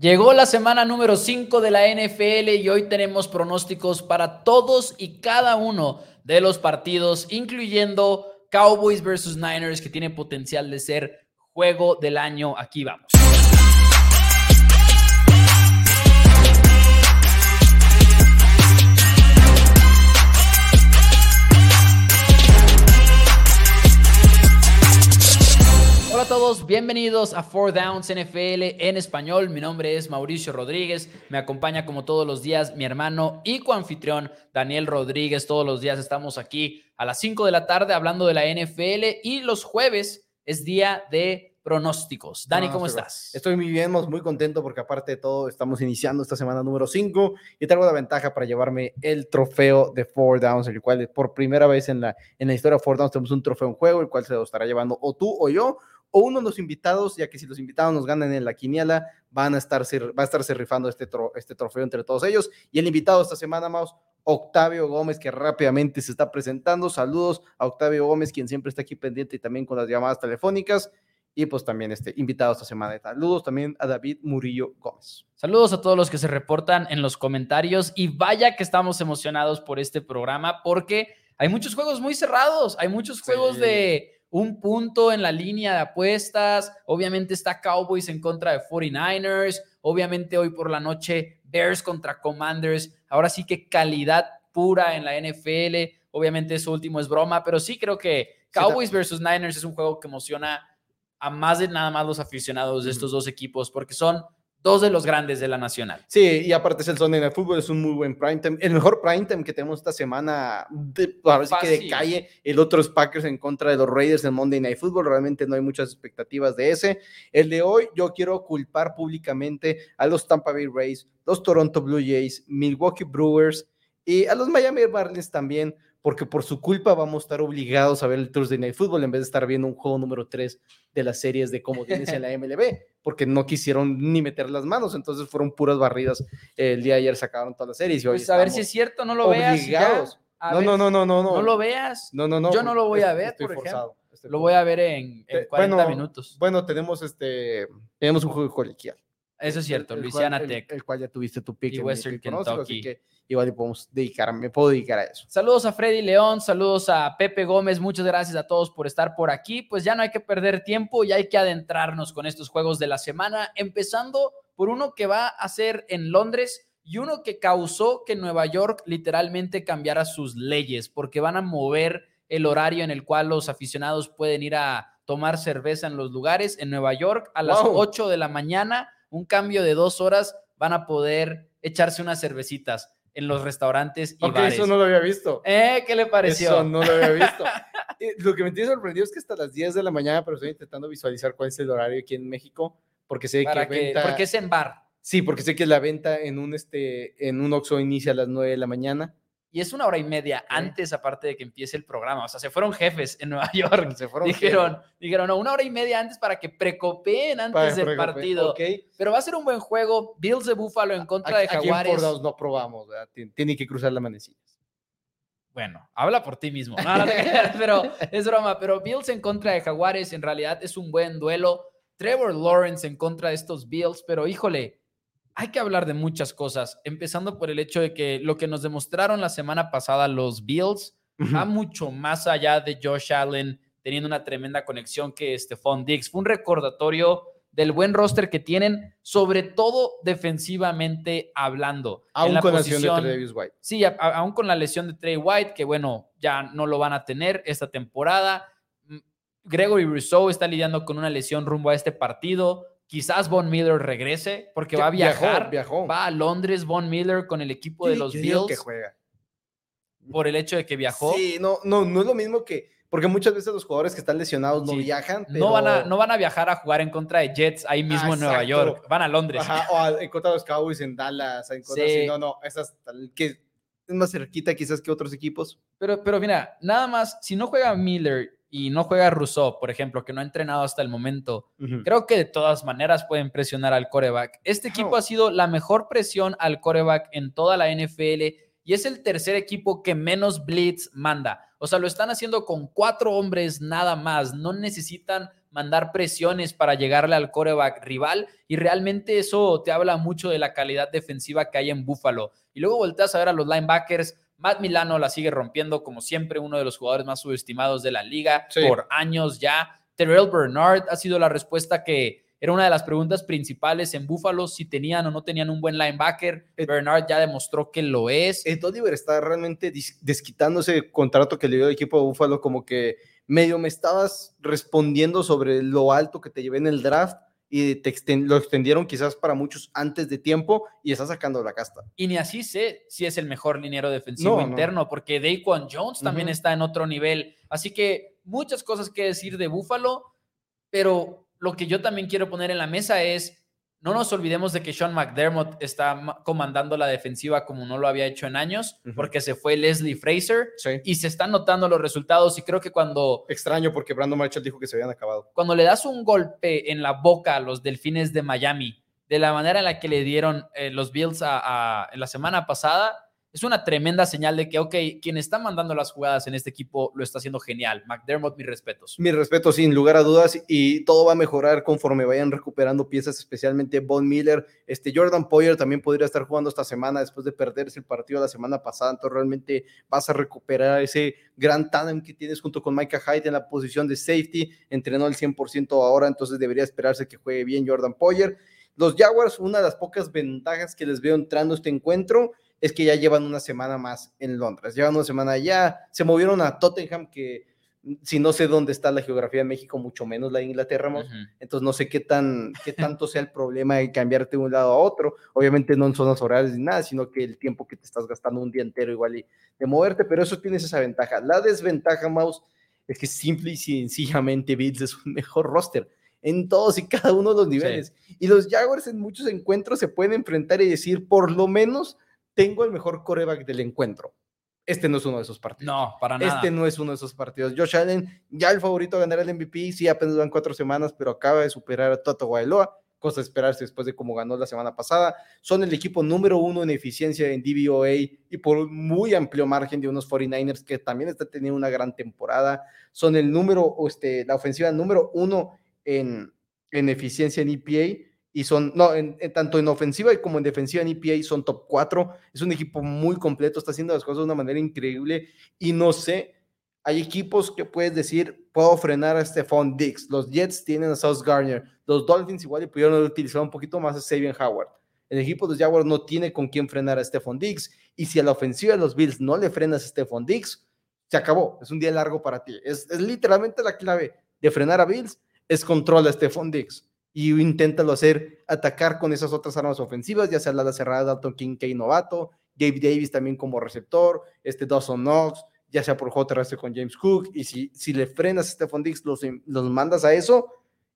Llegó la semana número 5 de la NFL y hoy tenemos pronósticos para todos y cada uno de los partidos, incluyendo Cowboys versus Niners, que tiene potencial de ser juego del año. Aquí vamos. Hola a todos, bienvenidos a Four Downs NFL en español. Mi nombre es Mauricio Rodríguez. Me acompaña como todos los días mi hermano y coanfitrión Daniel Rodríguez. Todos los días estamos aquí a las 5 de la tarde hablando de la NFL y los jueves es día de pronósticos. Dani, ¿cómo estás? Estoy muy bien, muy contento porque aparte de todo estamos iniciando esta semana número 5 y tengo la ventaja para llevarme el trofeo de Four Downs, el cual por primera vez en la, en la historia de Four Downs tenemos un trofeo en juego, el cual se lo estará llevando o tú o yo o uno de los invitados, ya que si los invitados nos ganan en la quiniela, van a estar, va a estarse rifando este, este trofeo entre todos ellos. Y el invitado esta semana, más Octavio Gómez, que rápidamente se está presentando. Saludos a Octavio Gómez, quien siempre está aquí pendiente y también con las llamadas telefónicas. Y pues también este invitado esta semana. Saludos también a David Murillo Gómez. Saludos a todos los que se reportan en los comentarios y vaya que estamos emocionados por este programa porque hay muchos juegos muy cerrados, hay muchos juegos de un punto en la línea de apuestas. Obviamente está Cowboys en contra de 49ers. Obviamente hoy por la noche Bears contra Commanders. Ahora sí que calidad pura en la NFL. Obviamente eso último es broma, pero sí creo que Cowboys versus Niners es un juego que emociona a más de nada más los aficionados de estos dos equipos porque son dos de los grandes de la nacional. Sí, y aparte es el Sunday Night Football, es un muy buen prime time. El mejor prime time que tenemos esta semana, de, que de calle, el otro es Packers en contra de los Raiders en Monday Night Football. Realmente no hay muchas expectativas de ese. El de hoy, yo quiero culpar públicamente a los Tampa Bay Rays, los Toronto Blue Jays, Milwaukee Brewers y a los Miami Marlins también porque por su culpa vamos a estar obligados a ver el Thursday Night Football en vez de estar viendo un juego número 3 de las series de comodines en la MLB, porque no quisieron ni meter las manos, entonces fueron puras barridas. El día de ayer sacaron todas las series. Y hoy pues a ver si es cierto, no lo veas. No, no, no, no, no, no. No lo veas. No, no, no. Yo no lo voy a ver, por ejemplo. lo voy a ver en, 40 minutos. Bueno, tenemos este, tenemos un juego colegial. Eso es cierto, Luisiana Tech. El, cual ya tuviste tu pick. Y Western Kentucky. que igual podemos dedicar, me puedo dedicar a eso. Saludos a Freddy León, saludos a Pepe Gómez, muchas gracias a todos por estar por aquí. Pues ya no hay que perder tiempo y hay que adentrarnos con estos juegos de la semana, empezando por uno que va a ser en Londres y uno que causó que Nueva York literalmente cambiara sus leyes, porque van a mover el horario en el cual los aficionados pueden ir a tomar cerveza en los lugares. En Nueva York, a las 8 de la mañana, un cambio de dos horas, van a poder echarse unas cervecitas en los restaurantes y okay, eso no lo había visto. ¿Eh? ¿Qué le pareció? Eso no lo había visto. lo que me tiene sorprendido es que hasta las 10 de la mañana, pero estoy intentando visualizar cuál es el horario aquí en México, porque sé que, venta... Porque es en bar. Sí, porque sé que la venta en un, este, en un Oxxo inicia a las 9 de la mañana y es una hora y media antes, aparte de que empiece el programa. O sea, se fueron jefes en Nueva York. Se fueron dijeron, dijeron, no, una hora y media antes para que precopeen antes del partido. Pero va a ser un buen juego. Bills de Buffalo en contra de Jaguares. Aquí no probamos, Tiene que cruzar la manecilla. Bueno, habla por ti mismo. pero es broma. Pero Bills en contra de Jaguares en realidad es un buen duelo. Trevor Lawrence en contra de estos Bills, pero híjole, hay que hablar de muchas cosas, empezando por el hecho de que lo que nos demostraron la semana pasada los Bills va mucho más allá de Josh Allen teniendo una tremenda conexión que Stephon Diggs. Fue un recordatorio del buen roster que tienen, sobre todo defensivamente hablando. Aún con la lesión de Travis White. Sí, aún con la lesión de Trey White, que bueno, ya no lo van a tener esta temporada. Mm, Gregory Rousseau está lidiando con una lesión rumbo a este partido. Quizás Von Miller regrese porque va a viajar. Va a Londres Von Miller con el equipo de los Bills. que juega. Por el hecho de que viajó. Sí, no, no, no es lo mismo que. Porque muchas veces los jugadores que están lesionados no viajan. No, van a, no van a viajar a jugar en contra de Jets ahí mismo en Nueva York. Van a Londres. Ajá, o en contra de los Cowboys en Dallas. En contra sí. No, no, esas que es más cerquita quizás que otros equipos. Pero, pero mira, nada más, si no juega Miller y no juega Rousseau, por ejemplo, que no ha entrenado hasta el momento, creo que de todas maneras pueden presionar al coreback. Este equipo ha sido la mejor presión al coreback en toda la NFL y es el tercer equipo que menos blitz manda. O sea, lo están haciendo con cuatro hombres nada más. No necesitan mandar presiones para llegarle al coreback rival y realmente eso te habla mucho de la calidad defensiva que hay en Buffalo. Y luego volteas a ver a los linebackers, Matt Milano la sigue rompiendo como siempre, uno de los jugadores más subestimados de la liga por años ya. Terrell Bernard ha sido la respuesta que era una de las preguntas principales en Buffalo, si tenían o no tenían un buen linebacker. Bernard ya demostró que lo es. Ed Oliver está realmente desquitando ese contrato que le dio el equipo de Buffalo, como que medio me estabas respondiendo sobre lo alto que te llevé en el draft y te lo extendieron quizás para muchos antes de tiempo y está sacando la casta. Y ni así sé si es el mejor liniero defensivo interno, porque Daquan Jones también está en otro nivel. Así que muchas cosas que decir de Buffalo, pero lo que yo también quiero poner en la mesa es no nos olvidemos de que Sean McDermott está comandando la defensiva como no lo había hecho en años, porque se fue Leslie Fraser y se están notando los resultados. Y creo que cuando. Extraño, porque Brandon Marshall dijo que se habían acabado. Cuando le das un golpe en la boca a los delfines de Miami, de la manera en la que le dieron eh, los Bills a, en la semana pasada, es una tremenda señal de que, ok, quien está mandando las jugadas en este equipo lo está haciendo genial. McDermott, mis respetos. Mis respetos, sin lugar a dudas, y todo va a mejorar conforme vayan recuperando piezas, especialmente Von Miller. Este Jordan Poyer también podría estar jugando esta semana después de perderse el partido la semana pasada. Entonces, realmente vas a recuperar ese gran tandem que tienes junto con Micah Hyde en la posición de safety. Entrenó el 100% ahora, entonces debería esperarse que juegue bien Jordan Poyer. Los Jaguars, una de las pocas ventajas que les veo entrando este encuentro es que ya llevan una semana más en Londres, llevan una semana ya, se movieron a Tottenham, que si no sé dónde está la geografía de México, mucho menos la de Inglaterra, entonces no sé qué, tan, qué tanto sea el problema de cambiarte de un lado a otro, obviamente no en zonas horarias ni nada, sino que el tiempo que te estás gastando un día entero igual y de moverte, pero eso tienes esa ventaja. La desventaja, Mouse, es que simple y sencillamente Bills es un mejor roster en todos y cada uno de los niveles. Y los Jaguars en muchos encuentros se pueden enfrentar y decir, por lo menos tengo el mejor coreback del encuentro. Este no es uno de esos partidos. No, para nada. Este no es uno de esos partidos. Josh Allen, ya el favorito a ganar el MVP, sí, apenas van cuatro semanas, pero acaba de superar a Toto Guailoa, cosa de esperarse después de cómo ganó la semana pasada. Son el equipo número uno en eficiencia en DVOA y por un muy amplio margen de unos 49ers que también están teniendo una gran temporada. Son el número, este, la ofensiva número uno en, en eficiencia en EPA y son, no, en, tanto en ofensiva como en defensiva en EPA son top 4. Es un equipo muy completo, está haciendo las cosas de una manera increíble y no sé, hay equipos que puedes decir, puedo frenar a Stephon Diggs. Los Jets tienen a South Garner, los Dolphins igual y pudieron utilizar un poquito más a Sabian Howard. El equipo de los Jaguars no tiene con quién frenar a Stephon Diggs y si a la ofensiva de los Bills no le frenas a Stephon Diggs, se acabó, es un día largo para ti. Es, es literalmente la clave de frenar a Bills, es control a Stephon Diggs y inténtalo hacer, atacar con esas otras armas ofensivas, ya sea la cerrada Dalton King, Kay novato, Gabe Davis también como receptor, este Dawson Knox, ya sea por terrestre con James Cook, y si, si le frenas a Stephon Diggs, los, los mandas a eso,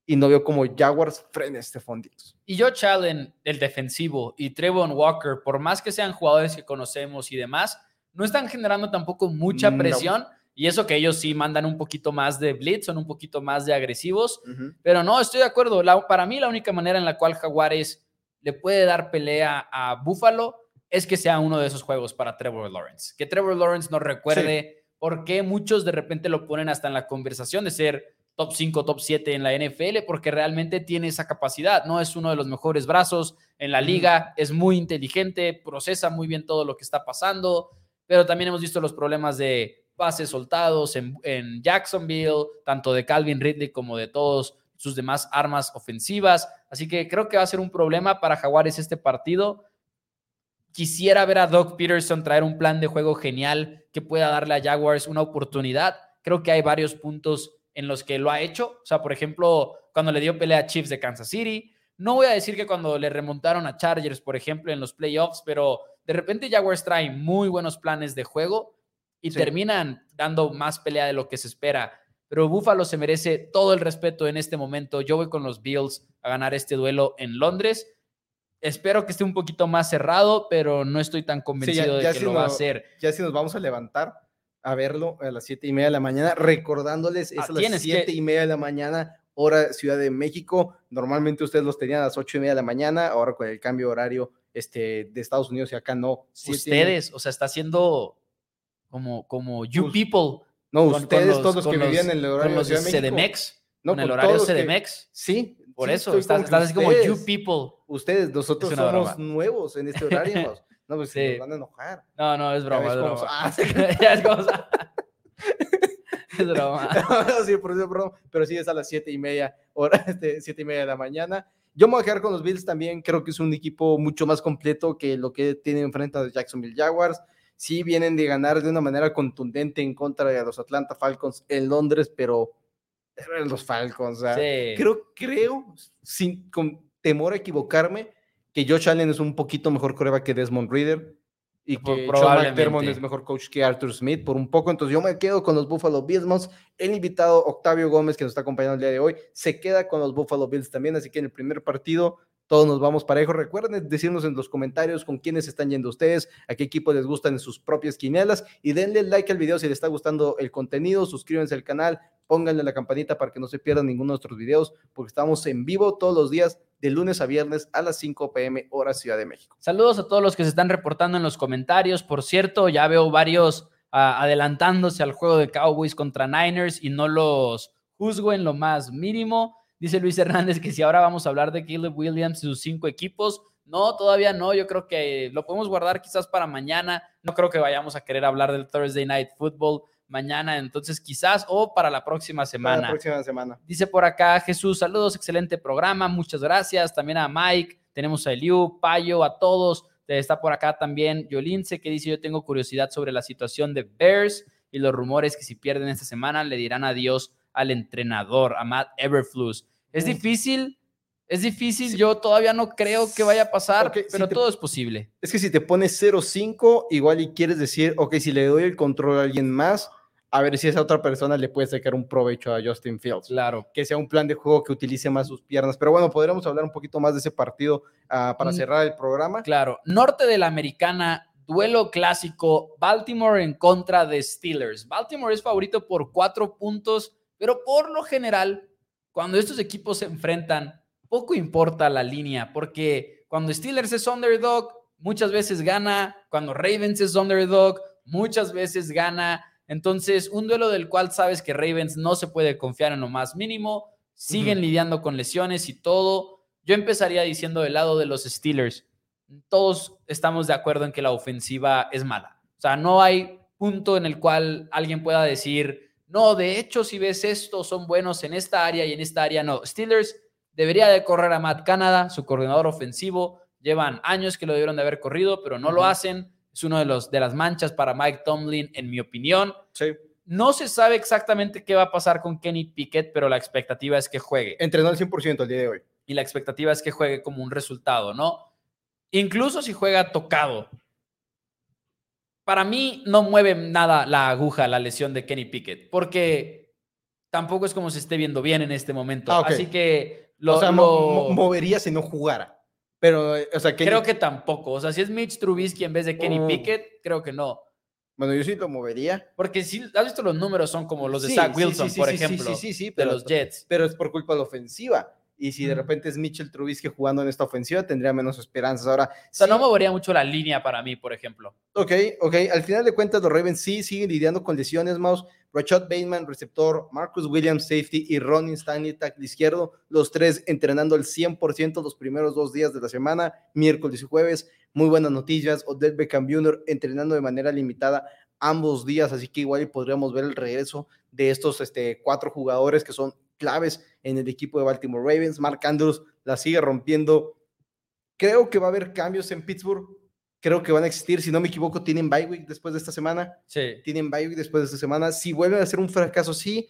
y no veo como Jaguars frene a Stephon Diggs. Y yo Allen, el defensivo, y Trevon Walker, por más que sean jugadores que conocemos y demás, no están generando tampoco mucha presión. Y eso que ellos sí mandan un poquito más de blitz, son un poquito más de agresivos. Pero no, estoy de acuerdo. para mí la única manera en la cual Jaguares le puede dar pelea a Buffalo es que sea uno de esos juegos para Trevor Lawrence. Que Trevor Lawrence nos recuerde por qué muchos de repente lo ponen hasta en la conversación de ser top 5, top 7 en la NFL, porque realmente tiene esa capacidad. No es uno de los mejores brazos en la liga, es muy inteligente, procesa muy bien todo lo que está pasando, pero también hemos visto los problemas de pases soltados en, Jacksonville, tanto de Calvin Ridley como de todos sus demás armas ofensivas. Así que creo que va a ser un problema para Jaguares este partido. Quisiera ver a Doug Peterson traer un plan de juego genial que pueda darle a Jaguars una oportunidad. Creo que hay varios puntos en los que lo ha hecho. O sea, por ejemplo, cuando le dio pelea a Chiefs de Kansas City. No voy a decir que cuando le remontaron a Chargers, por ejemplo, en los playoffs, pero de repente Jaguars trae muy buenos planes de juego y terminan dando más pelea de lo que se espera. Pero Buffalo se merece todo el respeto en este momento. Yo voy con los Bills a ganar este duelo en Londres. Espero que esté un poquito más cerrado, pero no estoy tan convencido de que lo va a hacer. Ya si nos vamos a levantar a verlo a las siete y media de la mañana, recordándoles, es ah, a las siete y media de la mañana, hora Ciudad de México. Normalmente ustedes los tenían a las ocho y media de la mañana, ahora con el cambio horario este, de Estados Unidos y acá no. Ustedes, o sea, está haciendo como, como You People. No, ustedes todos los que vivían en el horario de CDMX. No, con el horario CDMX. Sí. Por eso, estás, estás así como you people. Ustedes, nosotros somos nuevos en este horario. no, pues sí. nos van a enojar. No, no, es broma, es broma. Ah, ya es como... es broma. sí, por eso es broma. Pero sí, es a las siete y media, hora, este, siete y media de la mañana. Yo me voy a quedar con los Bills también. Creo que es un equipo mucho más completo que lo que tienen enfrente a los Jacksonville Jaguars. Sí vienen de ganar de una manera contundente en contra de los Atlanta Falcons en Londres, pero eran los Falcons. Creo, creo, sin, con temor a equivocarme, que Josh Allen es un poquito mejor coreback que Desmond Reader y que Sean McDermott es mejor coach que Arthur Smith por un poco. Entonces yo me quedo con los Buffalo Bills. El invitado Octavio Gómez, que nos está acompañando el día de hoy, se queda con los Buffalo Bills también. Así que en el primer partido todos nos vamos parejo. Recuerden decirnos en los comentarios con quiénes están yendo ustedes, a qué equipo les gustan en sus propias quinielas y denle like al video si les está gustando el contenido, suscríbanse al canal, pónganle la campanita para que no se pierdan ninguno de nuestros videos, porque estamos en vivo todos los días de lunes a viernes a las 5 pm hora Ciudad de México. Saludos a todos los que se están reportando en los comentarios. Por cierto, ya veo varios ah, adelantándose al juego de Cowboys contra Niners y no los juzgo en lo más mínimo. Dice Luis Hernández que si ahora vamos a hablar de Caleb Williams y sus cinco equipos. No, todavía no. Yo creo que lo podemos guardar quizás para mañana. No creo que vayamos a querer hablar del Thursday Night Football mañana, entonces quizás o para la próxima semana. la próxima semana. Dice por acá Jesús, saludos, excelente programa, muchas gracias. También a Mike, tenemos a Eliu, Payo, a todos. Está por acá también Yolince que dice, yo tengo curiosidad sobre la situación de Bears y los rumores que si pierden esta semana le dirán adiós al entrenador, a Matt Everflus. Es difícil, es difícil, yo todavía no creo que vaya a pasar, pero todo es posible. Es que si te pones 0-5, igual y quieres decir, ok, si le doy el control a alguien más, a ver si esa otra persona le puede sacar un provecho a Justin Fields. Claro. Que sea un plan de juego que utilice más sus piernas. Pero bueno, podríamos hablar un poquito más de ese partido ah, para mm. cerrar el programa. Claro. Norte de la Americana, duelo clásico, Baltimore en contra de Steelers. Baltimore es favorito por cuatro puntos, pero por lo general, cuando estos equipos se enfrentan, poco importa la línea, porque cuando Steelers es underdog, muchas veces gana. Cuando Ravens es underdog, muchas veces gana. Entonces, un duelo del cual sabes que Ravens no se puede confiar en lo más mínimo, siguen lidiando con lesiones y todo. Yo empezaría diciendo del lado de los Steelers, todos estamos de acuerdo en que la ofensiva es mala. O sea, no hay punto en el cual alguien pueda decir, no, de hecho, si ves esto, son buenos en esta área y en esta área no. Steelers debería de correr a Matt Canada, su coordinador ofensivo. Llevan años que lo debieron de haber corrido, pero no lo hacen es uno de, los, de las manchas para Mike Tomlin, en mi opinión. Sí. No se sabe exactamente qué va a pasar con Kenny Pickett, pero la expectativa es que juegue. Entrenó al 100% el día de hoy. Y la expectativa es que juegue como un resultado, ¿no? Incluso si juega tocado. Para mí no mueve nada la aguja, la lesión de Kenny Pickett, porque tampoco es como se esté viendo bien en este momento. Ah, Así que lo, movería si no jugara. Pero, o sea, Creo que tampoco. O sea, si es Mitch Trubisky en vez de Kenny oh. Pickett, creo que no. Bueno, yo sí lo movería. Porque si has visto los números, son como los de Zach Wilson, por ejemplo, de los Jets. Pero es por culpa de la ofensiva. Y si de repente es Mitchell Trubisky jugando en esta ofensiva, tendría menos esperanzas. Ahora, o sea, no movería mucho la línea para mí, por ejemplo. Ok, ok. Al final de cuentas, los Ravens sí siguen lidiando con lesiones, Mouse. Rashad Bateman, receptor, Marcus Williams, safety y Ronnie Stanley, tackle izquierdo, los tres entrenando al 100% los primeros dos días de la semana, miércoles y jueves. Muy buenas noticias. Odell Beckham Jr. entrenando de manera limitada ambos días, así que igual podríamos ver el regreso de estos este, cuatro jugadores que son claves en el equipo de Baltimore Ravens. Mark Andrews la sigue rompiendo. Creo que va a haber cambios en Pittsburgh creo que van a existir. Si no me equivoco, tienen bye week después de esta semana. Sí. Tienen bye week después de esta semana. Si vuelven a ser un fracaso, sí,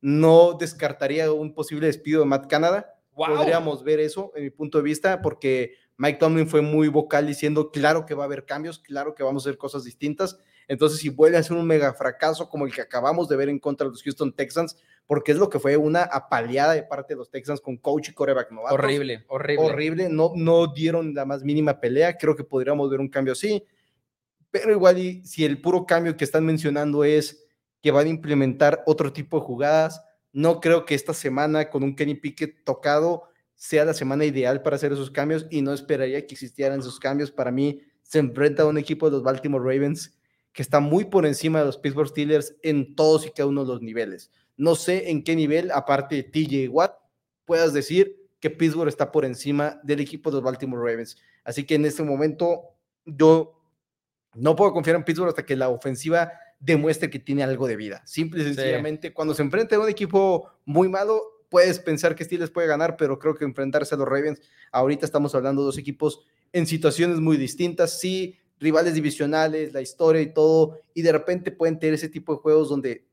no descartaría un posible despido de Matt Canada. Podríamos ver eso, en mi punto de vista, porque Mike Tomlin fue muy vocal diciendo, claro que va a haber cambios, claro que vamos a hacer cosas distintas. Entonces, si vuelve a ser un mega fracaso como el que acabamos de ver en contra de los Houston Texans, porque es lo que fue una apaleada de parte de los Texans con coach y coreback novatos. Horrible, horrible. Horrible, no, no dieron la más mínima pelea, creo que podríamos ver un cambio así, pero igual y, si el puro cambio que están mencionando es que van a implementar otro tipo de jugadas, no creo que esta semana con un Kenny Pickett tocado sea la semana ideal para hacer esos cambios y no esperaría que existieran esos cambios. Para mí se enfrenta a un equipo de los Baltimore Ravens que está muy por encima de los Pittsburgh Steelers en todos y cada uno de los niveles. No sé en qué nivel, aparte de TJ Watt, puedas decir que Pittsburgh está por encima del equipo de los Baltimore Ravens. Así que en este momento yo no puedo confiar en Pittsburgh hasta que la ofensiva demuestre que tiene algo de vida. Simple y sencillamente, cuando se enfrenta a un equipo muy malo, puedes pensar que Steelers puede ganar, pero creo que enfrentarse a los Ravens, ahorita estamos hablando de dos equipos en situaciones muy distintas, sí, rivales divisionales, la historia y todo, y de repente pueden tener ese tipo de juegos donde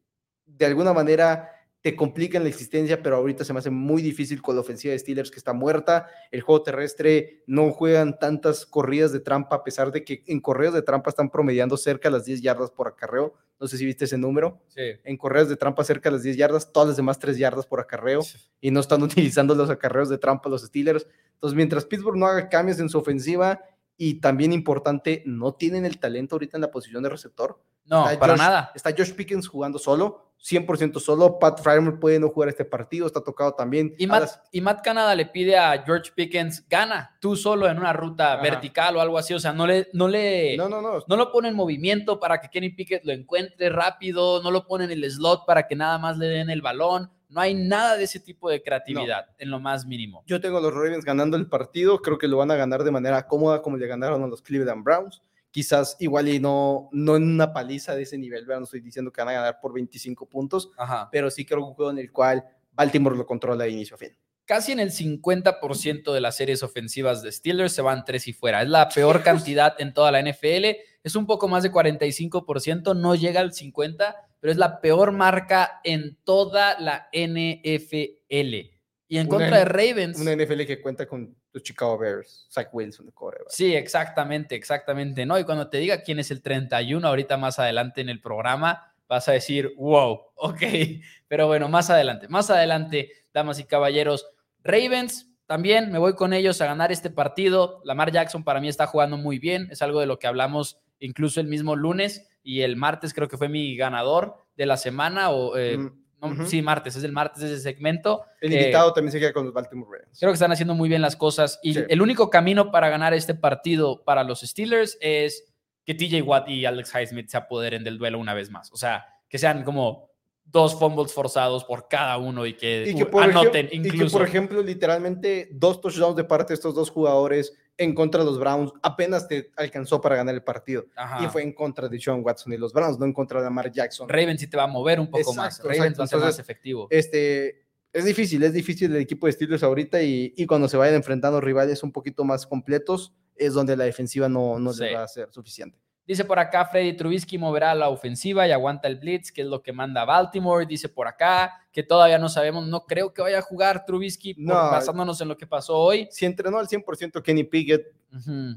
de alguna manera te complican la existencia, pero ahorita se me hace muy difícil con la ofensiva de Steelers que está muerta. El juego terrestre no juegan tantas corridas de trampa, a pesar de que en correos de trampa están promediando cerca de las 10 yardas por acarreo. No sé si viste ese número. En correos de trampa cerca de las 10 yardas, todas las demás 3 yardas por acarreo. Y no están utilizando los acarreos de trampa los Steelers. Entonces, mientras Pittsburgh no haga cambios en su ofensiva y también importante, no tienen el talento ahorita en la posición de receptor. No, para nada. Está Josh Pickens jugando solo 100% solo. Pat Frymer puede no jugar este partido, está tocado también. Y Matt, Canada le pide a George Pickens, gana tú solo en una ruta vertical o algo así. O sea, no le, no le, no, no, no. no lo pone en movimiento para que Kenny Pickett lo encuentre rápido, no lo pone en el slot para que nada más le den el balón. No hay nada de ese tipo de creatividad en lo más mínimo. Yo tengo a los Ravens ganando el partido, creo que lo van a ganar de manera cómoda como le ganaron a los Cleveland Browns quizás igual y no, no en una paliza de ese nivel, no estoy diciendo que van a ganar por 25 puntos, pero sí creo que un juego en el cual Baltimore lo controla de inicio a fin. Casi en el 50% de las series ofensivas de Steelers se van tres y fuera. Es la peor cantidad en toda la NFL. Es un poco más de 45%, no llega al 50%, pero es la peor marca en toda la NFL. Y en contra de Ravens. Una NFL que cuenta con los Chicago Bears, Zach Wilson de core. Sí, exactamente, exactamente. No, y cuando te diga quién es el 31, ahorita más adelante en el programa, vas a decir, wow, ok. Pero bueno, más adelante, más adelante, damas y caballeros. Ravens, también me voy con ellos a ganar este partido. Lamar Jackson para mí está jugando muy bien, es algo de lo que hablamos incluso el mismo lunes y el martes creo que fue mi ganador de la semana o eh, mm. Sí, martes, es el martes ese segmento. El invitado también se queda con los Baltimore Ravens. Creo que están haciendo muy bien las cosas y el único camino para ganar este partido para los Steelers es que TJ Watt y Alex Highsmith se apoderen del duelo una vez más. O sea, que sean como dos fumbles forzados por cada uno y que, anoten incluso. Y que, por ejemplo, literalmente dos touchdowns de parte de estos dos jugadores en contra de los Browns apenas te alcanzó para ganar el partido. Y fue en contra de John Watson y los Browns, no en contra de Lamar Jackson. Ravens sí te va a mover un poco más. Ravens va a ser más efectivo. Este, es difícil, es difícil el equipo de Steelers ahorita y, y, cuando se vayan enfrentando rivales un poquito más completos es donde la defensiva no, no va a ser suficiente. Dice por acá, Freddy Trubisky moverá la ofensiva y aguanta el blitz, que es lo que manda Baltimore. Dice por acá que todavía no sabemos, no creo que vaya a jugar Trubisky basándonos en lo que pasó hoy. Si entrenó al 100% Kenny Pickett,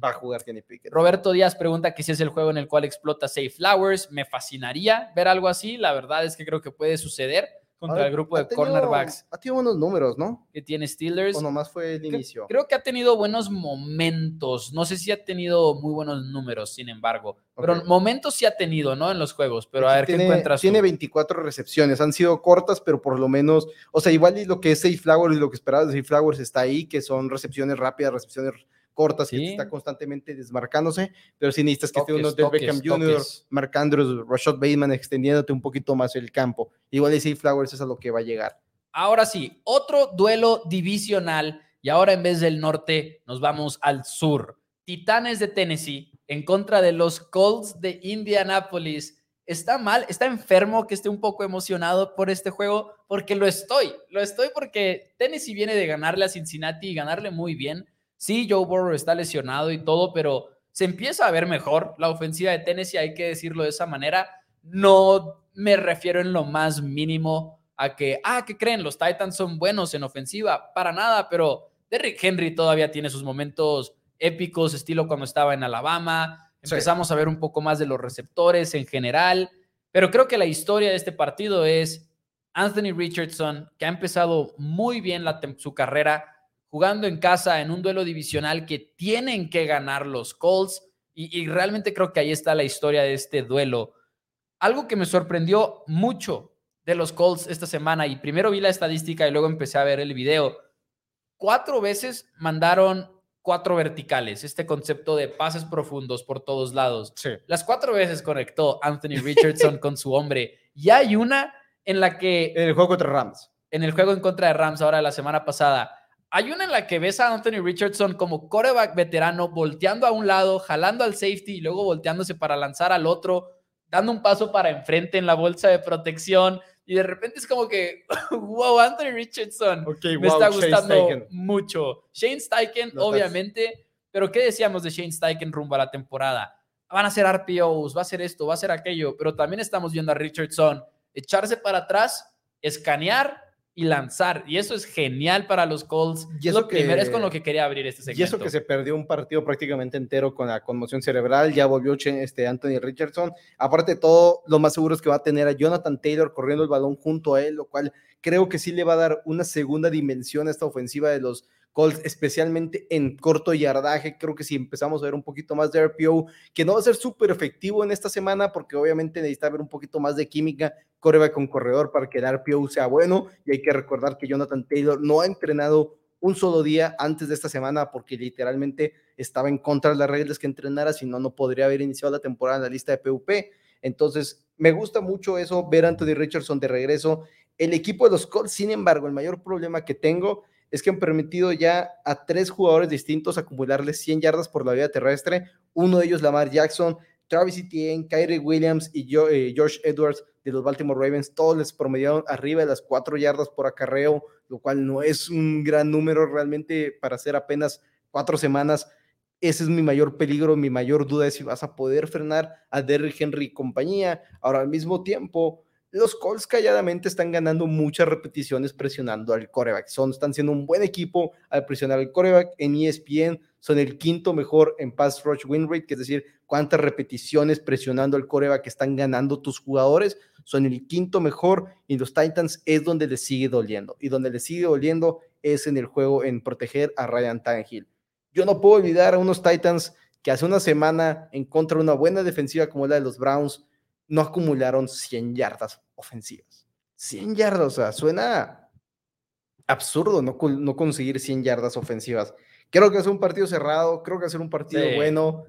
va a jugar Kenny Pickett. Roberto Díaz pregunta que si es el juego en el cual explota Safe Flowers. Me fascinaría ver algo así. La verdad es que creo que puede suceder contra el grupo de cornerbacks. Ha tenido buenos números, ¿no? Que tiene Steelers. O nomás fue el inicio. Creo que ha tenido buenos momentos. No sé si ha tenido muy buenos números, sin embargo. Pero momentos sí ha tenido, ¿no? En los juegos. Pero a ver qué encuentras. Tiene 24 recepciones. Han sido cortas, pero por lo menos. O sea, igual y lo que es Safe Flowers y lo que esperaba de Safe Flowers está ahí, que son recepciones rápidas, recepciones cortas que está constantemente desmarcándose, pero si necesitas que esté uno de Beckham Jr., Mark Andrews, Rashad Bateman extendiéndote un poquito más el campo. Igual y Flowers es a lo que va a llegar. Ahora sí, otro duelo divisional y ahora en vez del norte nos vamos al sur. Titanes de Tennessee en contra de los Colts de Indianapolis. Está mal, está enfermo que esté un poco emocionado por este juego, porque lo estoy, lo estoy porque Tennessee viene de ganarle a Cincinnati y ganarle muy bien Sí, Joe Burrow está lesionado y todo, pero se empieza a ver mejor la ofensiva de Tennessee, hay que decirlo de esa manera. No me refiero en lo más mínimo a que, ah, ¿qué creen? Los Titans son buenos en ofensiva, para nada, pero Derrick Henry todavía tiene sus momentos épicos, estilo cuando estaba en Alabama. Empezamos a ver un poco más de los receptores en general, pero creo que la historia de este partido es Anthony Richardson, que ha empezado muy bien la, su carrera jugando en casa en un duelo divisional que tienen que ganar los Colts. Y, realmente creo que ahí está la historia de este duelo. Algo que me sorprendió mucho de los Colts esta semana, y primero vi la estadística y luego empecé a ver el video. Cuatro veces mandaron cuatro verticales, este concepto de pases profundos por todos lados. Las cuatro veces conectó Anthony Richardson con su hombre. Y hay una en la que... En el juego contra Rams. En el juego en contra de Rams ahora la semana pasada. Hay una en la que ves a Anthony Richardson como coreback veterano, volteando a un lado, jalando al safety y luego volteándose para lanzar al otro, dando un paso para enfrente en la bolsa de protección. Y de repente es como que, wow, Anthony Richardson me está gustando mucho. Shane Steichen, obviamente, pero ¿qué decíamos de Shane Steichen rumbo a la temporada? Van a ser RPOs, va a ser esto, va a ser aquello, pero también estamos viendo a Richardson echarse para atrás, escanear y lanzar. Y eso es genial para los Colts. Y eso que, primero es con lo que quería abrir este segmento. Y eso que se perdió un partido prácticamente entero con la conmoción cerebral, ya volvió este Anthony Richardson. Aparte de todo, lo más seguro es que va a tener a Jonathan Taylor corriendo el balón junto a él, lo cual creo que sí le va a dar una segunda dimensión a esta ofensiva de los Colts, especialmente en corto yardaje. Creo que si empezamos a ver un poquito más de RPO, que no va a ser súper efectivo en esta semana, porque obviamente necesita ver un poquito más de química correba con corredor para que el RPO sea bueno. Y hay que recordar que Jonathan Taylor no ha entrenado un solo día antes de esta semana porque literalmente estaba en contra de las reglas que entrenara, si no, no podría haber iniciado la temporada en la lista de PUP. Entonces, me gusta mucho eso, ver a Anthony Richardson de regreso. El equipo de los Colts, sin embargo, el mayor problema que tengo es que han permitido ya a tres jugadores distintos acumularles 100 yardas por la vía terrestre. Uno de ellos, Lamar Jackson, Travis Etienne, Kyrie Williams y eh, George Edwards de los Baltimore Ravens. Todos les promediaron arriba de las 4 yardas por acarreo, lo cual no es un gran número realmente para hacer apenas cuatro semanas. Ese es mi mayor peligro, mi mayor duda es si vas a poder frenar a Derrick Henry y compañía. Ahora, al mismo tiempo, los Colts calladamente están ganando muchas repeticiones presionando al coreback. Son, están siendo un buen equipo al presionar al coreback. En ESPN son el quinto mejor en pass rush win rate, que es decir, cuántas repeticiones presionando al coreback están ganando tus jugadores. Son el quinto mejor y los Titans es donde les sigue doliendo. Y donde les sigue doliendo es en el juego en proteger a Ryan Tannehill. Yo no puedo olvidar a unos Titans que hace una semana en contra de una buena defensiva como la de los Browns no acumularon 100 yardas ofensivas. 100 yardas, o sea, suena absurdo no, no conseguir 100 yardas ofensivas. Creo que es un partido cerrado, creo que va a ser un partido bueno,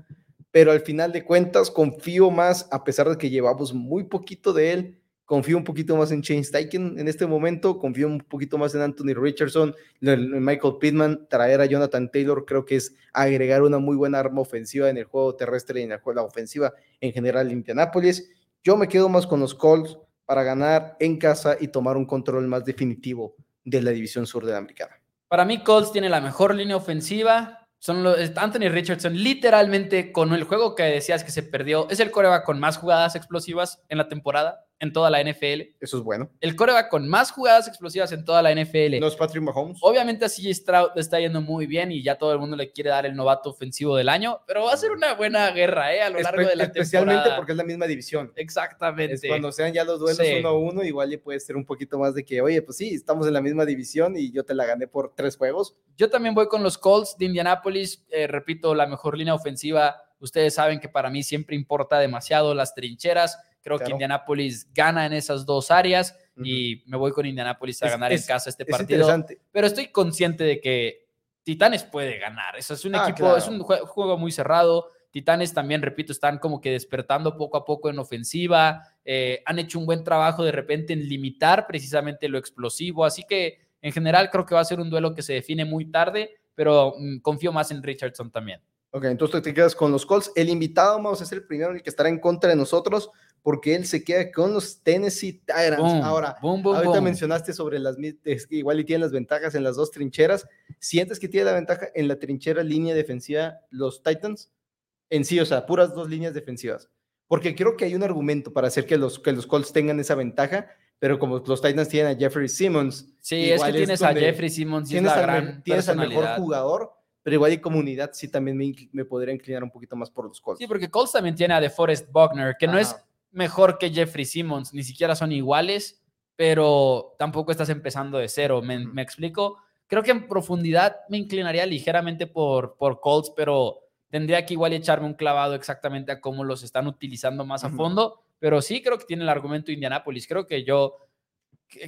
pero al final de cuentas confío más, a pesar de que llevamos muy poquito de él, confío un poquito más en Shane Steichen en este momento, confío un poquito más en Anthony Richardson, en Michael Pittman, traer a Jonathan Taylor, creo que es agregar una muy buena arma ofensiva en el juego terrestre y en la ofensiva en general en Indianapolis. Yo me quedo más con los Colts para ganar en casa y tomar un control más definitivo de la división sur de la americana. Para mí, Colts tiene la mejor línea ofensiva. Son los, Anthony Richardson, literalmente, con el juego que decías que se perdió, es el coreback con más jugadas explosivas en la temporada en toda la NFL. Eso es bueno. El coreback con más jugadas explosivas en toda la NFL. No es Patrick Mahomes. Obviamente así Stroud está yendo muy bien y ya todo el mundo le quiere dar el novato ofensivo del año, pero va a ser una buena guerra ¿eh? a lo largo de la Especialmente porque es la misma división. Exactamente. cuando sean ya los duelos uno a uno, igual le puede ser un poquito más de que, oye, pues sí, estamos en la misma división y yo te la gané por tres juegos. Yo también voy con los Colts de Indianapolis. Eh, repito, la mejor línea ofensiva. Ustedes saben que para mí siempre importa demasiado las trincheras Creo que Indianapolis gana en esas dos áreas y me voy con Indianapolis a ganar en casa este partido. Pero estoy consciente de que Titanes puede ganar. Eso es un ah, equipo, es un juego muy cerrado. Titanes también, repito, están como que despertando poco a poco en ofensiva. Eh, han hecho un buen trabajo de repente en limitar precisamente lo explosivo. Así que en general creo que va a ser un duelo que se define muy tarde, pero mm, confío más en Richardson también. Ok, entonces te quedas con los Colts. El invitado, vamos a ser el primero, el que estará en contra de nosotros porque él se queda con los Tennessee Titans. Ahora, ahorita mencionaste sobre las igual y tienen las ventajas en las dos trincheras. ¿Sientes que tiene la ventaja en la trinchera línea defensiva los Titans? En sí, o sea, puras dos líneas defensivas. Porque creo que hay un argumento para hacer que los, que los Colts tengan esa ventaja, pero como los Titans tienen a Jeffrey Simmons. Sí, es que tienes a Jeffrey Simmons y tienes, es la gran tienes al mejor jugador, pero igual y comunidad sí también me, me, podría inclinar un poquito más por los Colts. Sí, porque Colts también tiene a DeForest Buckner, que no es mejor que Jeffrey Simmons, ni siquiera son iguales, pero tampoco estás empezando de cero, ¿me, explico? Creo que en profundidad me inclinaría ligeramente por, por Colts, pero tendría que igual echarme un clavado exactamente a cómo los están utilizando más a fondo, pero sí creo que tiene el argumento Indianapolis, creo que yo,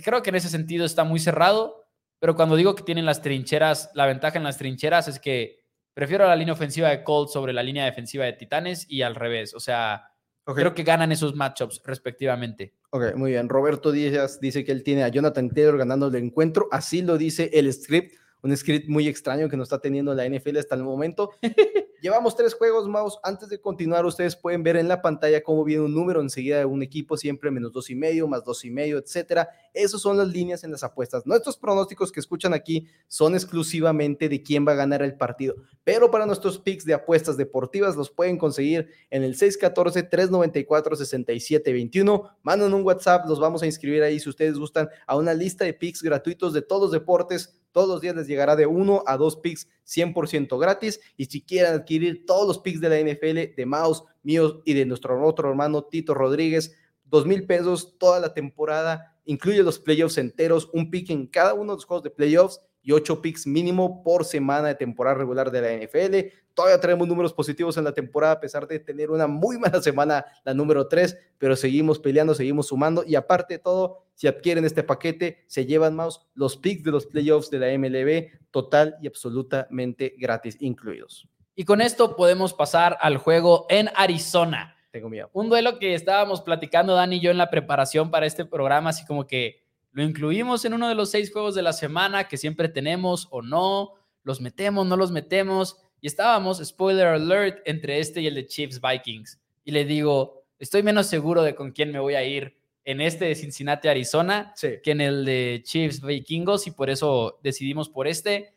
creo que en ese sentido está muy cerrado, pero cuando digo que tienen las trincheras, la ventaja en las trincheras es que prefiero la línea ofensiva de Colts sobre la línea defensiva de Titanes y al revés, o sea, Creo que ganan esos matchups respectivamente. Ok, muy bien. Roberto Díaz dice que él tiene a Jonathan Taylor ganando el encuentro. Así lo dice el script un script muy extraño que no está teniendo la NFL hasta el momento. Llevamos tres juegos, Mouse. Antes de continuar, ustedes pueden ver en la pantalla cómo viene un número enseguida de un equipo, siempre menos dos y medio, más dos y medio, etcétera. Esas son las líneas en las apuestas. Nuestros pronósticos que escuchan aquí son exclusivamente de quién va a ganar el partido. Pero para nuestros picks de apuestas deportivas los pueden conseguir en el 614-394-6721. Mandan un WhatsApp, los vamos a inscribir ahí si ustedes gustan a una lista de picks gratuitos de todos los deportes todos los días les llegará de uno a dos picks 100% gratis. Y si quieren adquirir todos los picks de la NFL, de Mouse, míos y de nuestro otro hermano Tito Rodríguez, dos mil pesos toda la temporada, incluye los playoffs enteros, un pick en cada uno de los juegos de playoffs y ocho picks mínimo por semana de temporada regular de la NFL. Todavía tenemos números positivos en la temporada a pesar de tener una muy mala semana, la número 3, pero seguimos peleando, seguimos sumando y aparte de todo, si adquieren este paquete, se llevan más los picks de los playoffs de la MLB total y absolutamente gratis incluidos. Y con esto podemos pasar al juego en Arizona. Tengo miedo. Un duelo que estábamos platicando Dani y yo en la preparación para este programa, así como que lo incluimos en uno de los seis juegos de la semana que siempre tenemos o no, los metemos, no los metemos. Y estábamos, spoiler alert, entre este y el de Chiefs Vikings. Y le digo, estoy menos seguro de con quién me voy a ir en este de Cincinnati, Arizona, que en el de Chiefs Vikingos y por eso decidimos por este.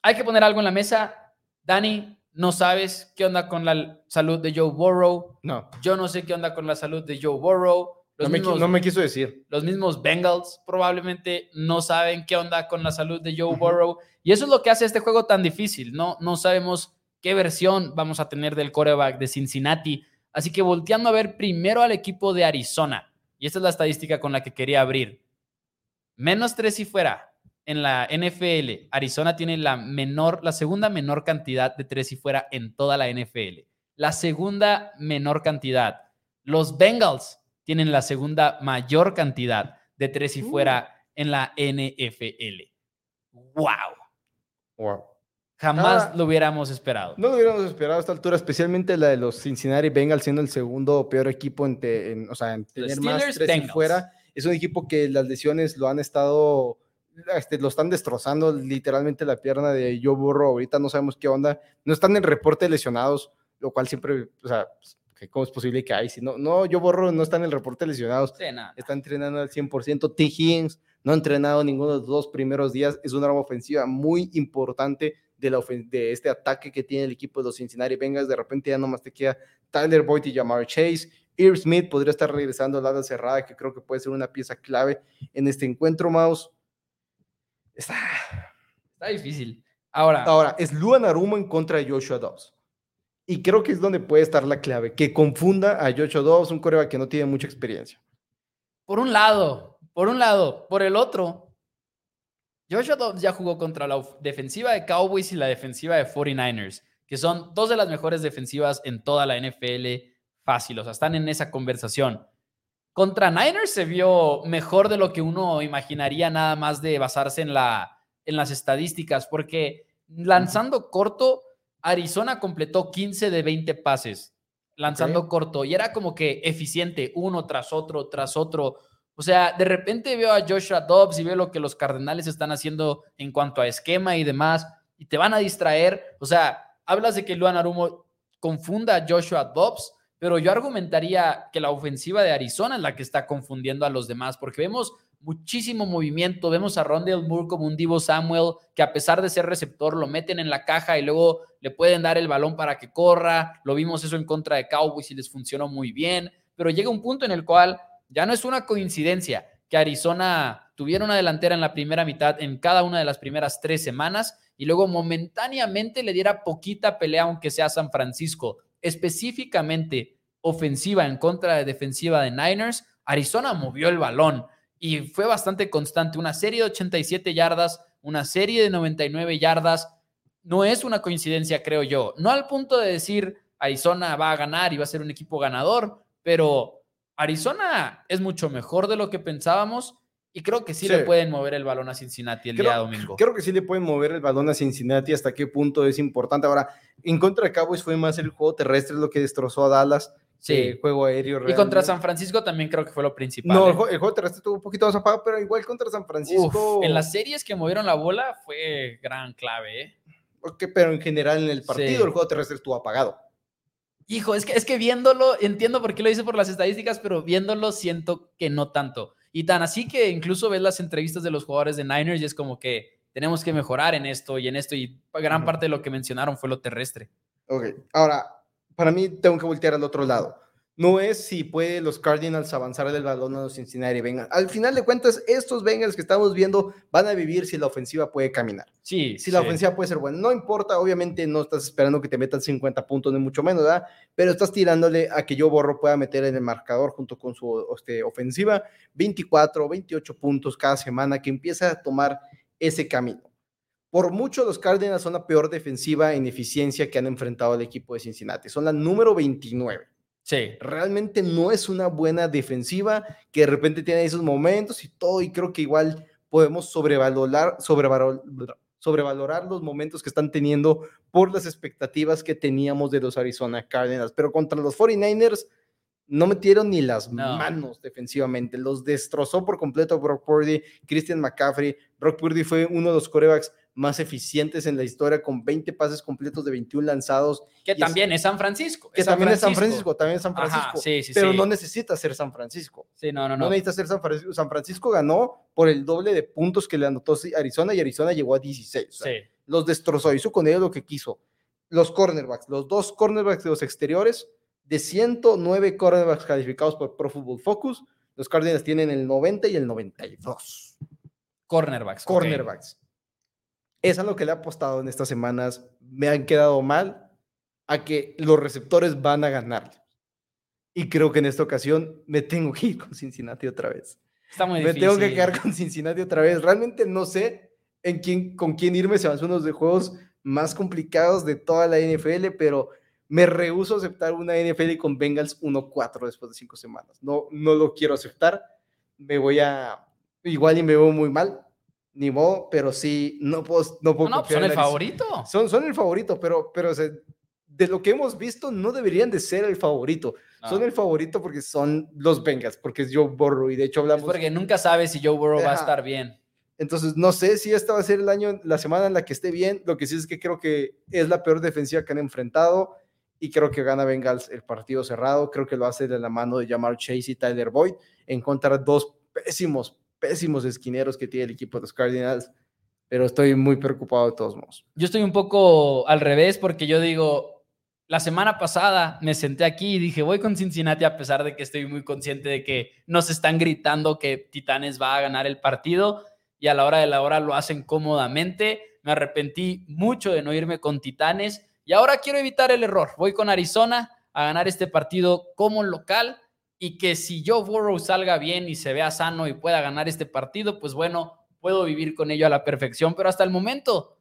Hay que poner algo en la mesa. Dani, no sabes qué onda con la salud de Joe Burrow. No. Yo no sé qué onda con la salud de Joe Burrow no, me, quiso decir. Los mismos Bengals probablemente no saben qué onda con la salud de Joe Burrow. Y eso es lo que hace este juego tan difícil. No, no sabemos qué versión vamos a tener del coreback de Cincinnati. Así que volteando a ver primero al equipo de Arizona. Y esta es la estadística con la que quería abrir. Menos tres y fuera. En la NFL, Arizona tiene la menor, la segunda menor cantidad de tres y fuera en toda la NFL. La segunda menor cantidad. Los Bengals tienen la segunda mayor cantidad de tres y uh. fuera en la NFL. ¡Wow! ¡Wow! Jamás ah. lo hubiéramos esperado. No lo hubiéramos esperado a esta altura, especialmente la de los Cincinnati Bengals siendo el segundo peor equipo en, o sea, en tener más tres y fuera. Es un equipo que las lesiones lo han estado, este, lo están destrozando literalmente la pierna de Joe Burrow. Ahorita no sabemos qué onda. No están en reporte lesionados, lo cual siempre, o sea, ¿cómo es posible que hay? Si no, no, yo borro, no está en el reporte lesionados. Está entrenando al 100%. T. Higgins no ha entrenado ninguno de los dos primeros días. Es una arma ofensiva muy importante de, la de este ataque que tiene el equipo de los Cincinnati Bengals. De repente ya nomás te queda Tyler Boyd y Jamar Chase. Irv Smith podría estar regresando a la cerrada, que creo que puede ser una pieza clave en este encuentro, Mouse. Está, está difícil. Ahora, Ahora, es Luan Aruma en contra de Joshua Dobbs. Y creo que es donde puede estar la clave, que confunda a Joshua Dobbs, un coreback que no tiene mucha experiencia. Por un lado, por un lado, por el otro, Joshua Dobbs ya jugó contra la defensiva de Cowboys y la defensiva de 49ers, que son dos de las mejores defensivas en toda la NFL fácil, o sea, están en esa conversación. Contra Niners se vio mejor de lo que uno imaginaría nada más de basarse en, la, en las estadísticas, porque lanzando corto Arizona completó 15 de 20 pases lanzando corto y era como que eficiente, uno tras otro, tras otro. O sea, de repente veo a Joshua Dobbs y veo lo que los Cardenales están haciendo en cuanto a esquema y demás, y te van a distraer. O sea, hablas de que Luan Arumo confunda a Joshua Dobbs, pero yo argumentaría que la ofensiva de Arizona es la que está confundiendo a los demás, porque vemos muchísimo movimiento. Vemos a Rondell Moore como un Divo Samuel, que a pesar de ser receptor, lo meten en la caja y luego le pueden dar el balón para que corra. Lo vimos eso en contra de Cowboys y les funcionó muy bien. Pero llega un punto en el cual ya no es una coincidencia que Arizona tuviera una delantera en la primera mitad en cada una de las primeras tres semanas y luego momentáneamente le diera poquita pelea, aunque sea San Francisco, específicamente ofensiva en contra de defensiva de Niners. Arizona movió el balón y fue bastante constante. Una serie de 87 yardas, una serie de 99 yardas. No es una coincidencia, creo yo. No al punto de decir Arizona va a ganar y va a ser un equipo ganador, pero Arizona es mucho mejor de lo que pensábamos y creo que sí, le pueden mover el balón a Cincinnati el día domingo. Creo que sí le pueden mover el balón a Cincinnati. Hasta qué punto es importante. Ahora, en contra de Cowboys fue más el juego terrestre lo que destrozó a Dallas Sí. juego aéreo. Y contra San Francisco también creo que fue lo principal. No, el, ¿eh? juego terrestre estuvo un poquito más apagado, pero igual contra San Francisco. en las series que movieron la bola fue gran clave, ¿eh? Okay, pero en general en el partido el juego terrestre estuvo apagado. Hijo, es que, es que viéndolo, entiendo por qué lo hice por las estadísticas, pero viéndolo siento que no tanto. Y tan así que incluso ves las entrevistas de los jugadores de Niners y es como que tenemos que mejorar en esto y en esto. Y gran parte de lo que mencionaron fue lo terrestre. Ok, ahora, para mí tengo que voltear al otro lado no es si puede los Cardinals avanzar el balón a los Cincinnati Bengals. Al final de cuentas, estos Bengals que estamos viendo van a vivir si la ofensiva puede caminar. Sí. Si la ofensiva puede ser buena. No importa, obviamente no estás esperando que te metan 50 puntos, ni mucho menos, ¿verdad? Pero estás tirándole a que yo borro pueda meter en el marcador junto con su este, ofensiva 24, 28 puntos cada semana, que empieza a tomar ese camino. Por mucho, los Cardinals son la peor defensiva en eficiencia que han enfrentado al equipo de Cincinnati. Son la número 29. Sí. Realmente no es una buena defensiva que de repente tiene esos momentos y todo, y creo que igual podemos sobrevalorar, sobrevalorar, sobrevalorar los momentos que están teniendo por las expectativas que teníamos de los Arizona Cardinals. Pero contra los 49ers no metieron ni las manos defensivamente, los destrozó por completo Brock Purdy, Christian McCaffrey. Brock Purdy fue uno de los corebacks más eficientes en la historia con 20 pases completos de 21 lanzados. Que también es, San Francisco. Que también es San Francisco, también es San Francisco. pero no necesita ser San Francisco. Sí, no, no, no. No necesita ser San Francisco. San Francisco ganó por el doble de puntos que le anotó Arizona y Arizona llegó a 16. Los destrozó, hizo con ellos lo que quiso. Los cornerbacks, los dos cornerbacks de los exteriores, de 109 cornerbacks calificados por Pro Football Focus, los Cardinals tienen el 90 y el 92. Cornerbacks. Cornerbacks. Es a lo que le ha apostado en estas semanas. Me han quedado mal a que los receptores van a ganar. Y creo que en esta ocasión me tengo que ir con Cincinnati otra vez. Está muy me tengo que quedar con Cincinnati otra vez. Realmente no sé en quién, con quién irme. Se van uno de juegos más complicados de toda la NFL, pero me rehúso a aceptar una NFL con Bengals 1-4 después de cinco semanas. No, no lo quiero aceptar. Me voy a. Igual y me veo muy mal, ni modo, pero sí, no puedo, no puedo no, son el favorito. Son, son el favorito, pero, pero de lo que hemos visto, no deberían de ser el favorito. Son el favorito porque son los Bengals, porque es Joe Burrow, y de hecho hablamos... porque nunca sabes si Joe Burrow va a estar bien. Entonces, no sé si esta va a ser el año, la semana en la que esté bien. Lo que sí es que creo que es la peor defensiva que han enfrentado y creo que gana Bengals el partido cerrado. Creo que lo hace de la mano de Jamar Chase y Tyler Boyd en contra de dos pésimos, pésimos esquineros que tiene el equipo de los Cardinals, pero estoy muy preocupado de todos modos. Yo estoy un poco al revés porque yo digo, la semana pasada me senté aquí y dije, voy con Cincinnati a pesar de que estoy muy consciente de que nos están gritando que Titanes va a ganar el partido y a la hora de la hora lo hacen cómodamente. Me arrepentí mucho de no irme con Titanes y ahora quiero evitar el error. Voy con Arizona a ganar este partido como local y que si Joe Burrow salga bien y se vea sano y pueda ganar este partido, pues bueno, puedo vivir con ello a la perfección, pero hasta el momento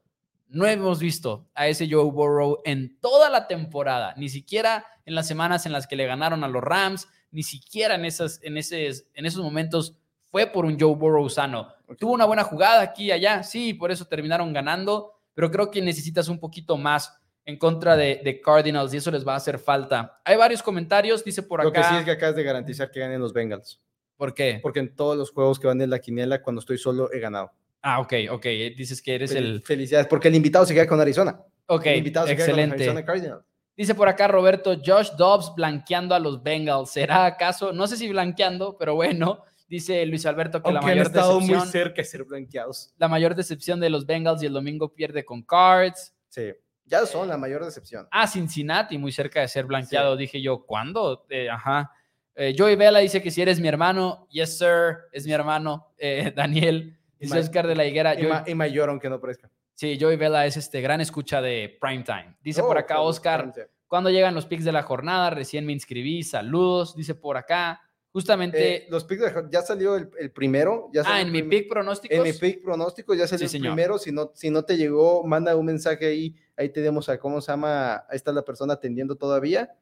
no hemos visto a ese Joe Burrow en toda la temporada, ni siquiera en las semanas en las que le ganaron a los Rams, ni siquiera en, esas, en, ese, en esos momentos fue por un Joe Burrow sano. Tuvo una buena jugada aquí y allá, sí, por eso terminaron ganando, pero creo que necesitas un poquito más en contra de, Cardinals y eso les va a hacer falta. Hay varios comentarios, dice por acá. Lo que sí es que acabas de garantizar que ganen los Bengals. ¿Por qué? Porque en todos los juegos que van en la quiniela, cuando estoy solo, he ganado. Ah, ok, ok. Dices que eres el. Felicidades, porque el invitado se queda con Arizona. Ok, el invitado se excelente. Queda con Arizona Cardinals. Dice por acá Roberto, Josh Dobbs blanqueando a los Bengals. ¿Será acaso? No sé si blanqueando, pero bueno. Dice Luis Alberto que la mayor han estado muy cerca de ser blanqueados. La mayor decepción de los Bengals y el domingo pierde con Cards. Sí. Ya son la mayor decepción. Ah, Cincinnati, muy cerca de ser blanqueado. Dije yo, ¿cuándo? Eh, ajá. Eh, Joey Vela dice que si eres mi hermano, yes, sir, es mi hermano. Eh, Daniel, dice Oscar de la Higuera. Y, mayor, aunque no parezca. Sí, Joey Vela es este gran escucha de Primetime. Dice por oh, acá Oscar, ¿cuándo llegan los picks de la jornada? Recién me inscribí, saludos. Dice por acá, Justamente. Eh, los picks ya salió el, primero. Ya ah, en mi pick pronóstico. En mi pick pronóstico ya salió el primero. Si no, si no te llegó, manda un mensaje ahí. Ahí tenemos a cómo se llama. Ahí está la persona atendiendo todavía.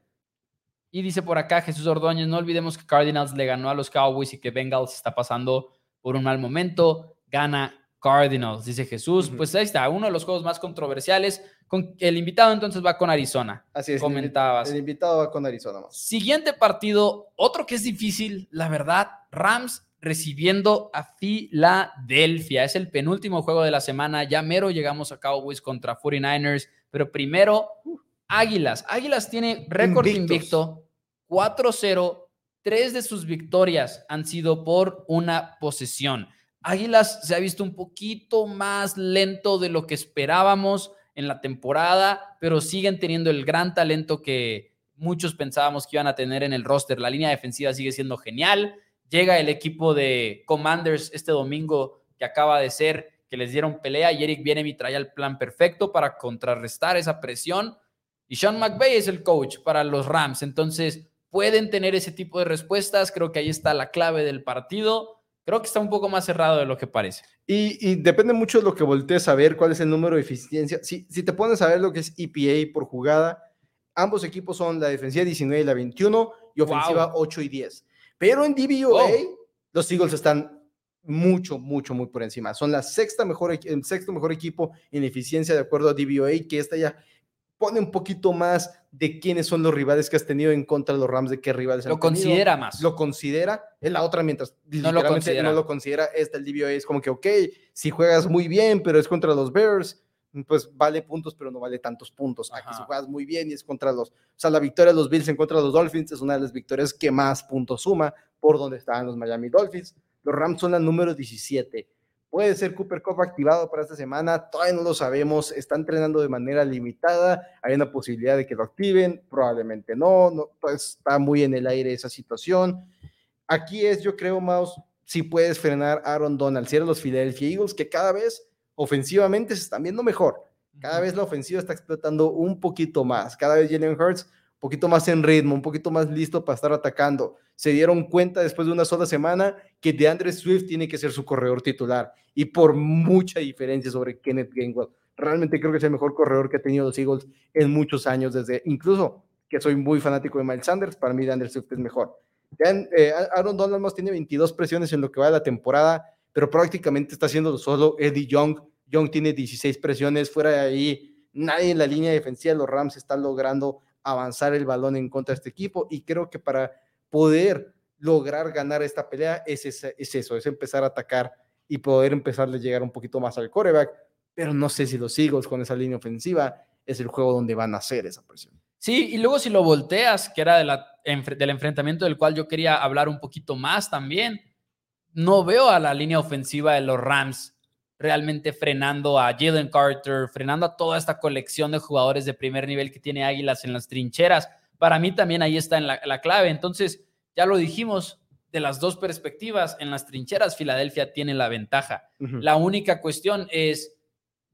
Y dice por acá Jesús Ordóñez: No olvidemos que Cardinals le ganó a los Cowboys y que Bengals está pasando por un mal momento. Gana Cardinals, dice Jesús. Pues ahí está, uno de los juegos más controversiales. Con, el invitado entonces va con Arizona. Así es. Comentabas. El, invitado va con Arizona. Siguiente partido, otro que es difícil, la verdad, Rams recibiendo a Filadelfia. Es el penúltimo juego de la semana. Ya mero llegamos a Cowboys contra 49ers, pero primero Águilas. Águilas tiene récord invicto 4-0. Tres de sus victorias han sido por una posesión. Águilas se ha visto un poquito más lento de lo que esperábamos en la temporada, pero siguen teniendo el gran talento que muchos pensábamos que iban a tener en el roster. La línea defensiva sigue siendo genial. Llega el equipo de Commanders este domingo que acaba de ser, que les dieron pelea y Eric viene y trae el plan perfecto para contrarrestar esa presión. Y Sean McVay es el coach para los Rams. Entonces, pueden tener ese tipo de respuestas. Creo que ahí está la clave del partido creo que está un poco más cerrado de lo que parece. Y, depende mucho de lo que voltees a ver, cuál es el número de eficiencia. Si, si te pones a ver lo que es EPA por jugada, ambos equipos son la defensiva 19 y la 21 y ofensiva 8 y 10. Pero en DVOA, los Eagles están mucho, mucho, muy por encima. Son la sexta mejor, el sexto mejor equipo en eficiencia de acuerdo a DVOA, que está ya pone un poquito más de quiénes son los rivales que has tenido en contra de los Rams, de qué rivales Lo considera más. Lo considera. Es la otra, mientras no lo considera. no lo considera. Esta, el DVOA es como que, ok, si juegas muy bien, pero es contra los Bears, pues vale puntos, pero no vale tantos puntos. Aquí si juegas muy bien y es contra los... O sea, la victoria de los Bills en contra de los Dolphins es una de las victorias que más puntos suma por donde estaban los Miami Dolphins. Los Rams son la número 17 Puede ser Cooper Cup activado para esta semana, todavía no lo sabemos, está entrenando de manera limitada, hay una posibilidad de que lo activen, probablemente no, no pues está muy en el aire esa situación. Aquí es, yo creo, Maus, si puedes frenar a Aaron Donald, si eres los Philadelphia Eagles, que cada vez ofensivamente se están viendo mejor, cada vez la ofensiva está explotando un poquito más, cada vez Jalen Hurts poquito más en ritmo, un poquito más listo para estar atacando. Se dieron cuenta después de una sola semana que DeAndre Swift tiene que ser su corredor titular y por mucha diferencia sobre Kenneth Gainwell. Realmente creo que es el mejor corredor que ha tenido los Eagles en muchos años, desde incluso que soy muy fanático de Miles Sanders, para mí DeAndre Swift es mejor. Eh, Aaron Donald más tiene 22 presiones en lo que va de la temporada, pero prácticamente está haciendo solo Eddie Young. Young tiene 16 presiones, fuera de ahí nadie en la línea defensiva de los Rams está logrando avanzar el balón en contra de este equipo y creo que para poder lograr ganar esta pelea es, es eso, es empezar a atacar y poder empezar a llegar un poquito más al coreback, pero no sé si los Eagles con esa línea ofensiva es el juego donde van a hacer esa presión. Sí, y luego si lo volteas, que era de la, del enfrentamiento del cual yo quería hablar un poquito más también, no veo a la línea ofensiva de los Rams realmente frenando a Jalen Carter, frenando a toda esta colección de jugadores de primer nivel que tiene Águilas en las trincheras. Para mí también ahí está en la, clave. Entonces, ya lo dijimos, de las dos perspectivas, en las trincheras Filadelfia tiene la ventaja. La única cuestión es,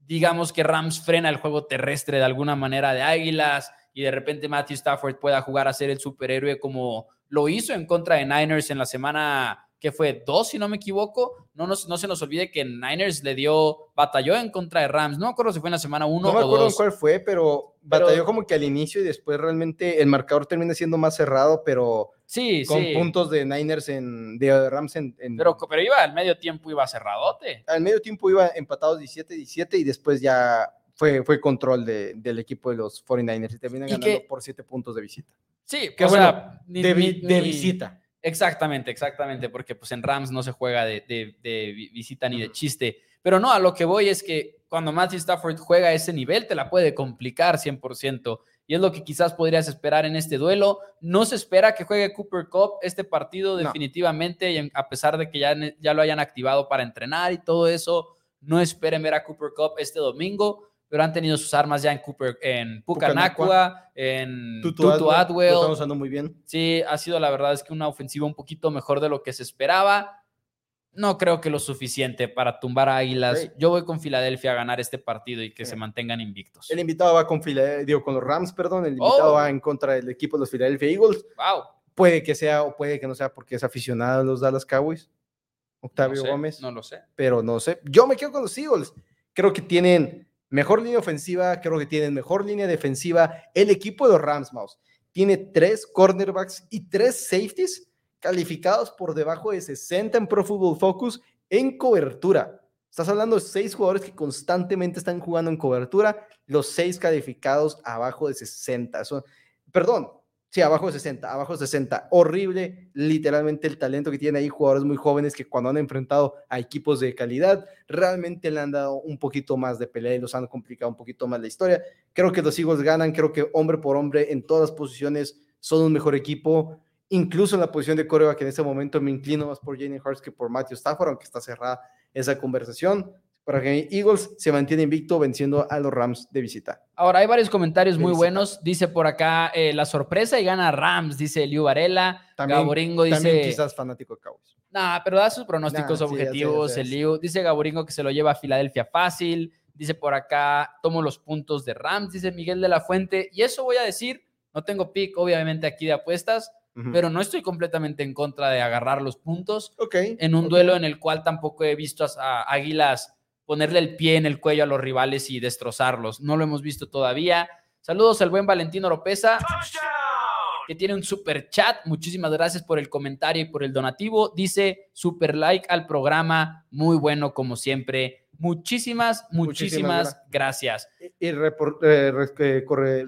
digamos que Rams frena el juego terrestre de alguna manera de Águilas y de repente Matthew Stafford pueda jugar a ser el superhéroe como lo hizo en contra de Niners en la semana que fue dos, si no me equivoco. No, no se nos olvide que Niners le dio, batalló en contra de Rams. No me acuerdo si fue en la semana uno o No me acuerdo cuál fue, pero, batalló como que al inicio y después realmente el marcador termina siendo más cerrado, pero sí, con puntos de Niners en, de Rams en, Pero, pero iba al medio tiempo, iba cerradote. Al medio tiempo iba empatados 17-17 y después ya fue, fue control de, del equipo de los 49ers y terminan ganando por 7 puntos de visita. Sí, que o sea, de, de visita. Exactamente, exactamente, porque pues en Rams no se juega de, visita ni de chiste. Pero no, a lo que voy es que cuando Matthew Stafford juega a ese nivel, te la puede complicar 100%. Y es lo que quizás podrías esperar en este duelo. No se espera que juegue Cooper Cup este partido definitivamente, y a pesar de que ya, ya lo hayan activado para entrenar y todo eso, no esperen ver a Cooper Cup este domingo pero han tenido sus armas ya en Cooper, en Pucanacua, en Tutu, Atwell. Lo están usando muy bien. Sí, ha sido la verdad es que una ofensiva un poquito mejor de lo que se esperaba. No creo que lo suficiente para tumbar a Águilas. Yo voy con Filadelfia a ganar este partido y que se mantengan invictos. El invitado va con digo, con los Rams, perdón. El invitado oh. va en contra del equipo de los Philadelphia Eagles. Wow. Puede que sea o puede que no sea porque es aficionado a los Dallas Cowboys. Octavio Gómez. No lo sé. Pero no sé. Yo me quedo con los Eagles. Creo que tienen Mejor línea ofensiva, creo que tienen mejor línea defensiva. El equipo de los Rams, Mouse, tiene tres cornerbacks y tres safeties calificados por debajo de 60 en Pro Football Focus en cobertura. Estás hablando de seis jugadores que constantemente están jugando en cobertura, los seis calificados abajo de 60. perdón, sí, abajo de 60, abajo de 60. Horrible, literalmente el talento que tienen ahí jugadores muy jóvenes que cuando han enfrentado a equipos de calidad, realmente le han dado un poquito más de pelea y los han complicado un poquito más la historia. Creo que los Eagles ganan, creo que hombre por hombre en todas las posiciones son un mejor equipo. Incluso en la posición de coreback, que en este momento me inclino más por Jenny Hurts que por Matthew Stafford, aunque está cerrada esa conversación para que Eagles se mantiene invicto venciendo a los Rams de visita. Ahora, hay varios comentarios muy buenos. Dice por acá eh, la sorpresa y gana Rams, dice Liu Varela. También, Gaboringo dice. También quizás fanático de Cowboys. Nah, pero da sus pronósticos objetivos, el Liu. Dice Gaboringo que se lo lleva a Filadelfia fácil. Dice por acá, tomo los puntos de Rams, dice Miguel de la Fuente. Y eso voy a decir, no tengo pick, obviamente, aquí de apuestas, pero no estoy completamente en contra de agarrar los puntos en un duelo en el cual tampoco he visto a, Águilas ponerle el pie en el cuello a los rivales y destrozarlos. No lo hemos visto todavía. Saludos al buen Valentino Oropesa, que tiene un super chat. Muchísimas gracias por el comentario y por el donativo. Dice super like al programa, muy bueno como siempre. Muchísimas, muchísimas, gracias. Y, eh, corre,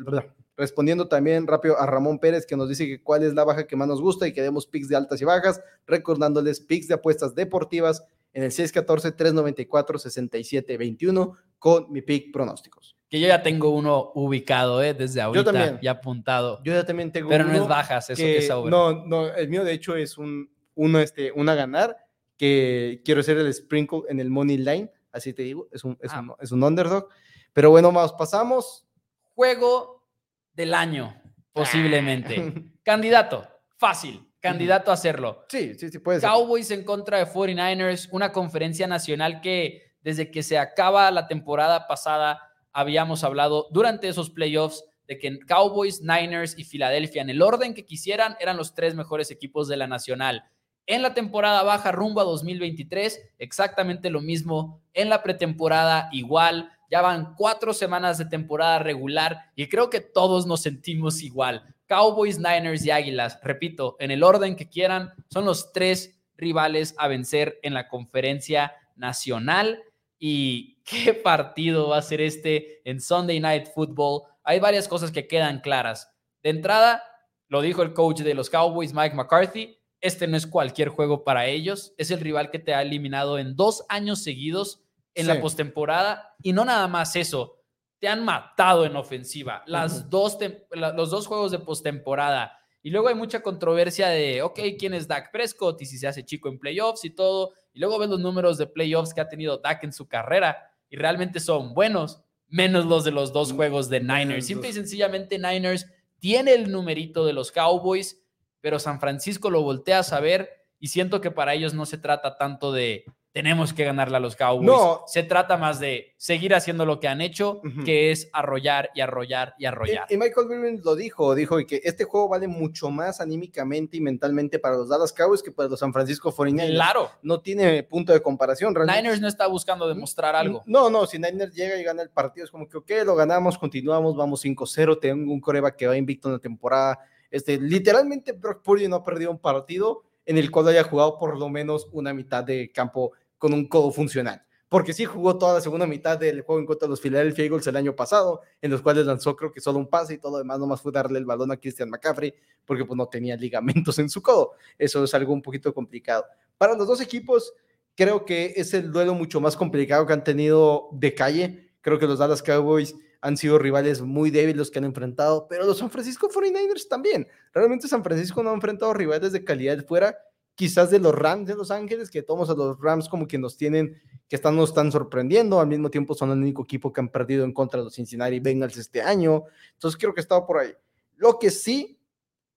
Respondiendo también rápido a Ramón Pérez, que nos dice que cuál es la baja que más nos gusta y que demos picks de altas y bajas, recordándoles picks de apuestas deportivas en el 614-394-6721 con mi pick pronósticos. Que yo ya tengo uno ubicado, ¿eh? Desde ahorita, yo también. ya apuntado. Yo ya también tengo Pero no es bajas, eso que, es over. No, no, el mío de hecho es un, uno, este, una ganar, que quiero hacer el sprinkle en el money line, así te digo, es un, es, ah. un, es un underdog. Pero bueno, más pasamos. Juego del año, posiblemente. Candidato, fácil, candidato a hacerlo. Sí, sí, sí, puede ser. Cowboys en contra de 49ers, una conferencia nacional que desde que se acaba la temporada pasada habíamos hablado durante esos playoffs de que Cowboys, Niners y Filadelfia, en el orden que quisieran, eran los tres mejores equipos de la nacional. En la temporada baja rumbo a 2023, exactamente lo mismo. En la pretemporada, igual. Ya van cuatro semanas de temporada regular y creo que todos nos sentimos igual. Cowboys, Niners y Águilas, repito, en el orden que quieran, son los tres rivales a vencer en la conferencia nacional. Y qué partido va a ser este en Sunday Night Football. Hay varias cosas que quedan claras. De entrada, lo dijo el coach de los Cowboys, Mike McCarthy, este no es cualquier juego para ellos. Es el rival que te ha eliminado en dos años seguidos en la postemporada. Y no nada más eso, te han matado en ofensiva. Las dos los dos juegos de postemporada. Y luego hay mucha controversia de, ok, ¿quién es Dak Prescott? Y si se hace chico en playoffs y todo. Y luego ves los números de playoffs que ha tenido Dak en su carrera. Y realmente son buenos, menos los de los dos juegos de Niners. Simple y sencillamente Niners tiene el numerito de los Cowboys, pero San Francisco lo voltea a saber y siento que para ellos no se trata tanto de tenemos que ganarle a los Cowboys. No. Se trata más de seguir haciendo lo que han hecho, que es arrollar y arrollar y arrollar. Y, Michael Irvin lo dijo, dijo que este juego vale mucho más anímicamente y mentalmente para los Dallas Cowboys que para los San Francisco 49ers. Claro. No tiene punto de comparación. Realmente. Niners no está buscando demostrar algo. No, no, si Niners llega y gana el partido es como que, ok, lo ganamos, continuamos, vamos 5-0, tengo un coreba que va invicto en la temporada. Este, literalmente Brock Purdy no ha perdido un partido en el cual haya jugado por lo menos una mitad de campo con un codo funcional. Porque sí jugó toda la segunda mitad del juego en contra de los Philadelphia Eagles el año pasado, en los cuales lanzó creo que solo un pase y todo lo demás nomás fue darle el balón a Christian McCaffrey porque pues no tenía ligamentos en su codo. Eso es algo un poquito complicado. Para los dos equipos, creo que es el duelo mucho más complicado que han tenido de calle. Creo que los Dallas Cowboys han sido rivales muy débiles los que han enfrentado, pero los San Francisco 49ers también. Realmente San Francisco no ha enfrentado rivales de calidad fuera quizás de los Rams de Los Ángeles, que tomamos a los Rams como que nos tienen, que están, nos están sorprendiendo, al mismo tiempo son el único equipo que han perdido en contra de los Cincinnati Bengals este año, entonces creo que estaba por ahí. Lo que sí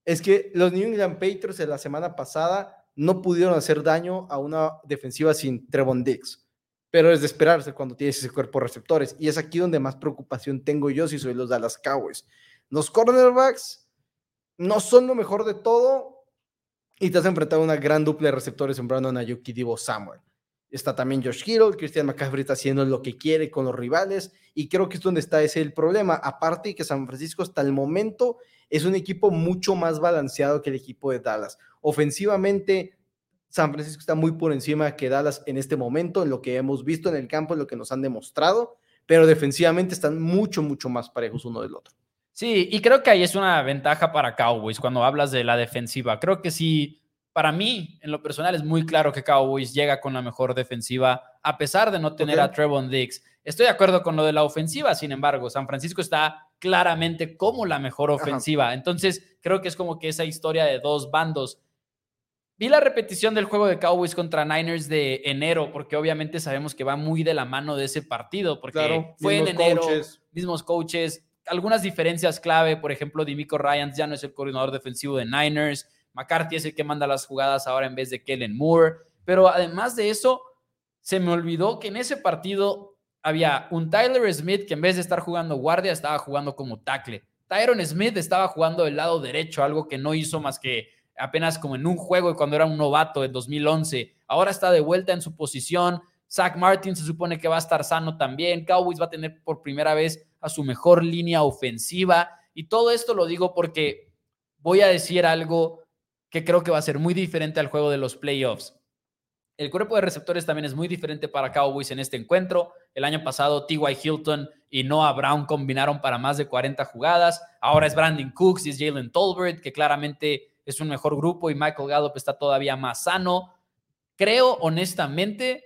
es que los New England Patriots de la semana pasada no pudieron hacer daño a una defensiva sin Trevon Diggs, pero es de esperarse cuando tienes ese cuerpo receptores, y es aquí donde más preocupación tengo yo si soy los Dallas Cowboys. Los cornerbacks no son lo mejor de todo, y te has enfrentado a una gran dupla de receptores en Brandon Ayuk y Divo Samuel. Está también Josh Kittle, Christian McCaffrey está haciendo lo que quiere con los rivales y creo que es donde está ese el problema. Aparte que San Francisco hasta el momento es un equipo mucho más balanceado que el equipo de Dallas. Ofensivamente San Francisco está muy por encima que Dallas en este momento, en lo que hemos visto en el campo, en lo que nos han demostrado, pero defensivamente están mucho, mucho más parejos uno del otro. Sí, y creo que ahí es una ventaja para Cowboys cuando hablas de la defensiva. Creo que sí, para mí, en lo personal, es muy claro que Cowboys llega con la mejor defensiva, a pesar de no tener a Trevon Diggs. Estoy de acuerdo con lo de la ofensiva, sin embargo, San Francisco está claramente como la mejor ofensiva. Entonces, creo que es como que esa historia de dos bandos. Vi la repetición del juego de Cowboys contra Niners de enero, porque obviamente sabemos que va muy de la mano de ese partido, porque fue en enero, mismos coaches, algunas diferencias clave, por ejemplo, Dimico Ryans ya no es el coordinador defensivo de Niners, McCarthy es el que manda las jugadas ahora en vez de Kellen Moore, pero además de eso, se me olvidó que en ese partido había un Tyler Smith que en vez de estar jugando guardia, estaba jugando como tackle. Tyron Smith estaba jugando del lado derecho, algo que no hizo más que apenas como en un juego cuando era un novato en 2011. Ahora está de vuelta en su posición. Zach Martin se supone que va a estar sano también. Cowboys va a tener por primera vez a su mejor línea ofensiva. Y todo esto lo digo porque voy a decir algo que creo que va a ser muy diferente al juego de los playoffs. El cuerpo de receptores también es muy diferente para Cowboys en este encuentro. El año pasado, T.Y. Hilton y Noah Brown combinaron para más de 40 jugadas. Ahora es Brandon Cooks y es Jalen Tolbert, que claramente es un mejor grupo y Michael Gallup está todavía más sano. Creo honestamente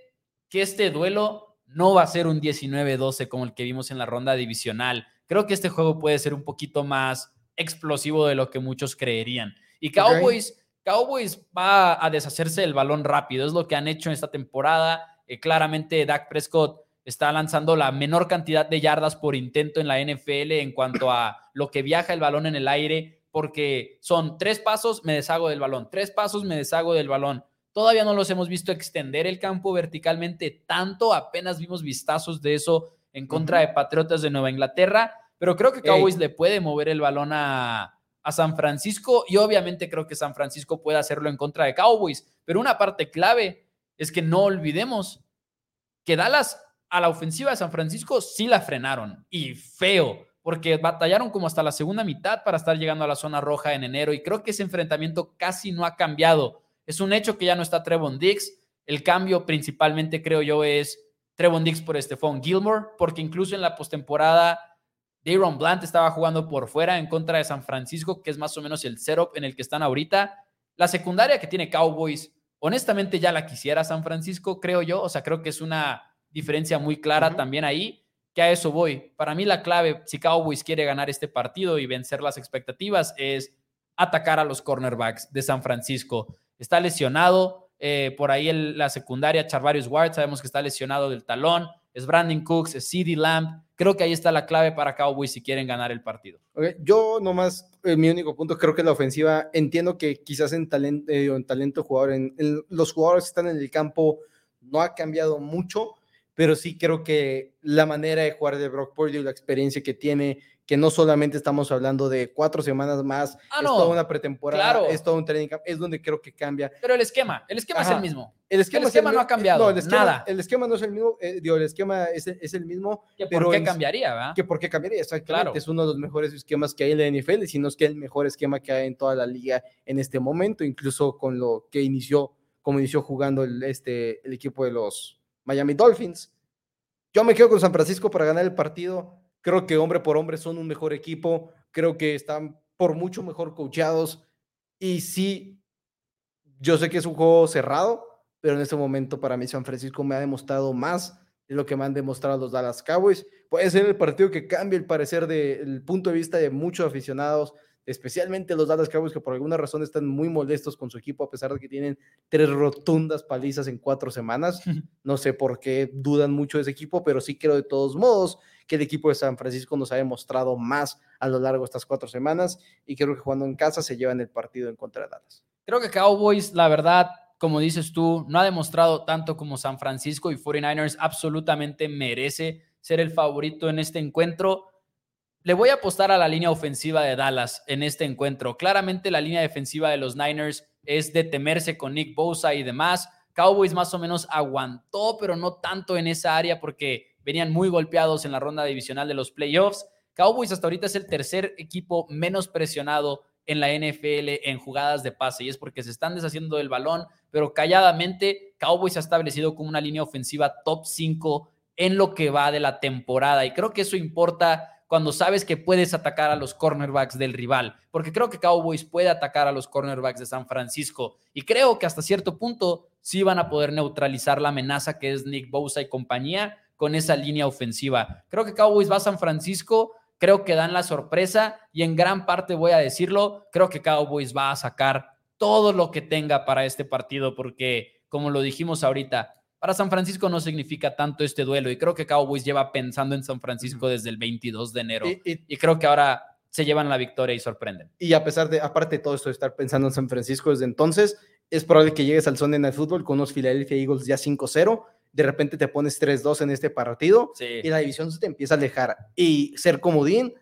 que este duelo no va a ser un 19-12 como el que vimos en la ronda divisional. Creo que este juego puede ser un poquito más explosivo de lo que muchos creerían. Y Cowboys, Cowboys va a deshacerse del balón rápido, es lo que han hecho en esta temporada. Eh, claramente Dak Prescott está lanzando la menor cantidad de yardas por intento en la NFL en cuanto a lo que viaja el balón en el aire porque son tres pasos, me deshago del balón, tres pasos, me deshago del balón. Todavía no los hemos visto extender el campo verticalmente tanto, apenas vimos vistazos de eso en contra de Patriotas de Nueva Inglaterra, pero creo que Cowboys le puede mover el balón a, a San Francisco y obviamente creo que San Francisco puede hacerlo en contra de Cowboys, pero una parte clave es que no olvidemos que Dallas a la ofensiva de San Francisco sí la frenaron y feo porque batallaron como hasta la segunda mitad para estar llegando a la zona roja en enero y creo que ese enfrentamiento casi no ha cambiado. Es un hecho que ya no está Trevon Dix. El cambio principalmente creo yo es Trevon Dix por Stephon Gilmore, porque incluso en la postemporada Dayron Blunt estaba jugando por fuera en contra de San Francisco, que es más o menos el setup en el que están ahorita. La secundaria que tiene Cowboys, honestamente ya la quisiera San Francisco, creo yo. O sea, creo que es una diferencia muy clara también ahí que a eso voy. Para mí la clave, si Cowboys quiere ganar este partido y vencer las expectativas, es atacar a los cornerbacks de San Francisco. Está lesionado, eh, por ahí la secundaria, Charvarius Ward, sabemos que está lesionado del talón, es Brandon Cooks, es CD Lamb. Creo que ahí está la clave para Cowboys si quieren ganar el partido. Yo nomás, eh, mi único punto, creo que la ofensiva, entiendo que quizás en talento, eh, en talento jugador, en, los jugadores que están en el campo no ha cambiado mucho, pero sí creo que la manera de jugar de Brock Purdy, la experiencia que tiene, que no solamente estamos hablando de cuatro semanas más, ah, es toda una pretemporada, es todo un training camp, es donde creo que cambia. Pero el esquema, el esquema es el mismo. El esquema, no ha cambiado, no, el esquema, nada. El esquema no es el mismo, eh, digo, el esquema es, es el mismo. ¿Por qué cambiaría, verdad? Que por qué cambiaría, exactamente. Es uno de los mejores esquemas que hay en la NFL, si no es que el mejor esquema que hay en toda la liga en este momento, incluso con lo que inició, como inició jugando el, este, el equipo de los Miami Dolphins. Yo me quedo con San Francisco para ganar el partido. Creo que hombre por hombre son un mejor equipo. Creo que están por mucho mejor coachados. Y sí, yo sé que es un juego cerrado, pero en este momento para mí San Francisco me ha demostrado más de lo que me han demostrado los Dallas Cowboys. Puede ser el partido que cambie el parecer del punto de vista de muchos aficionados, especialmente los Dallas Cowboys que por alguna razón están muy molestos con su equipo a pesar de que tienen tres rotundas palizas en cuatro semanas. No sé por qué dudan mucho de ese equipo, pero sí creo de todos modos que el equipo de San Francisco nos ha demostrado más a lo largo de estas cuatro semanas y creo que jugando en casa se llevan el partido en contra de Dallas. Creo que Cowboys, la verdad, como dices tú, no ha demostrado tanto como San Francisco y 49ers absolutamente merece ser el favorito en este encuentro le voy a apostar a la línea ofensiva de Dallas en este encuentro. Claramente la línea defensiva de los Niners es de temerse con Nick Bosa y demás. Cowboys más o menos aguantó, pero no tanto en esa área porque venían muy golpeados en la ronda divisional de los playoffs. Cowboys hasta ahorita es el tercer equipo menos presionado en la NFL en jugadas de pase y es porque se están deshaciendo del balón, pero calladamente Cowboys ha establecido como una línea ofensiva top 5 en lo que va de la temporada y creo que eso importa cuando sabes que puedes atacar a los cornerbacks del rival, porque creo que Cowboys puede atacar a los cornerbacks de San Francisco y creo que hasta cierto punto sí van a poder neutralizar la amenaza que es Nick Bosa y compañía con esa línea ofensiva. Creo que Cowboys va a San Francisco, creo que dan la sorpresa y en gran parte voy a decirlo, creo que Cowboys va a sacar todo lo que tenga para este partido porque como lo dijimos ahorita, para San Francisco no significa tanto este duelo y creo que Cowboys lleva pensando en San Francisco desde el 22 de enero y, creo que ahora se llevan la victoria y sorprenden. Y a pesar de, aparte de todo esto de estar pensando en San Francisco desde entonces, es probable que llegues al Sunday Night Football con unos Philadelphia Eagles ya 5-0, de repente te pones 3-2 en este partido y la división se te empieza a alejar y ser comodín,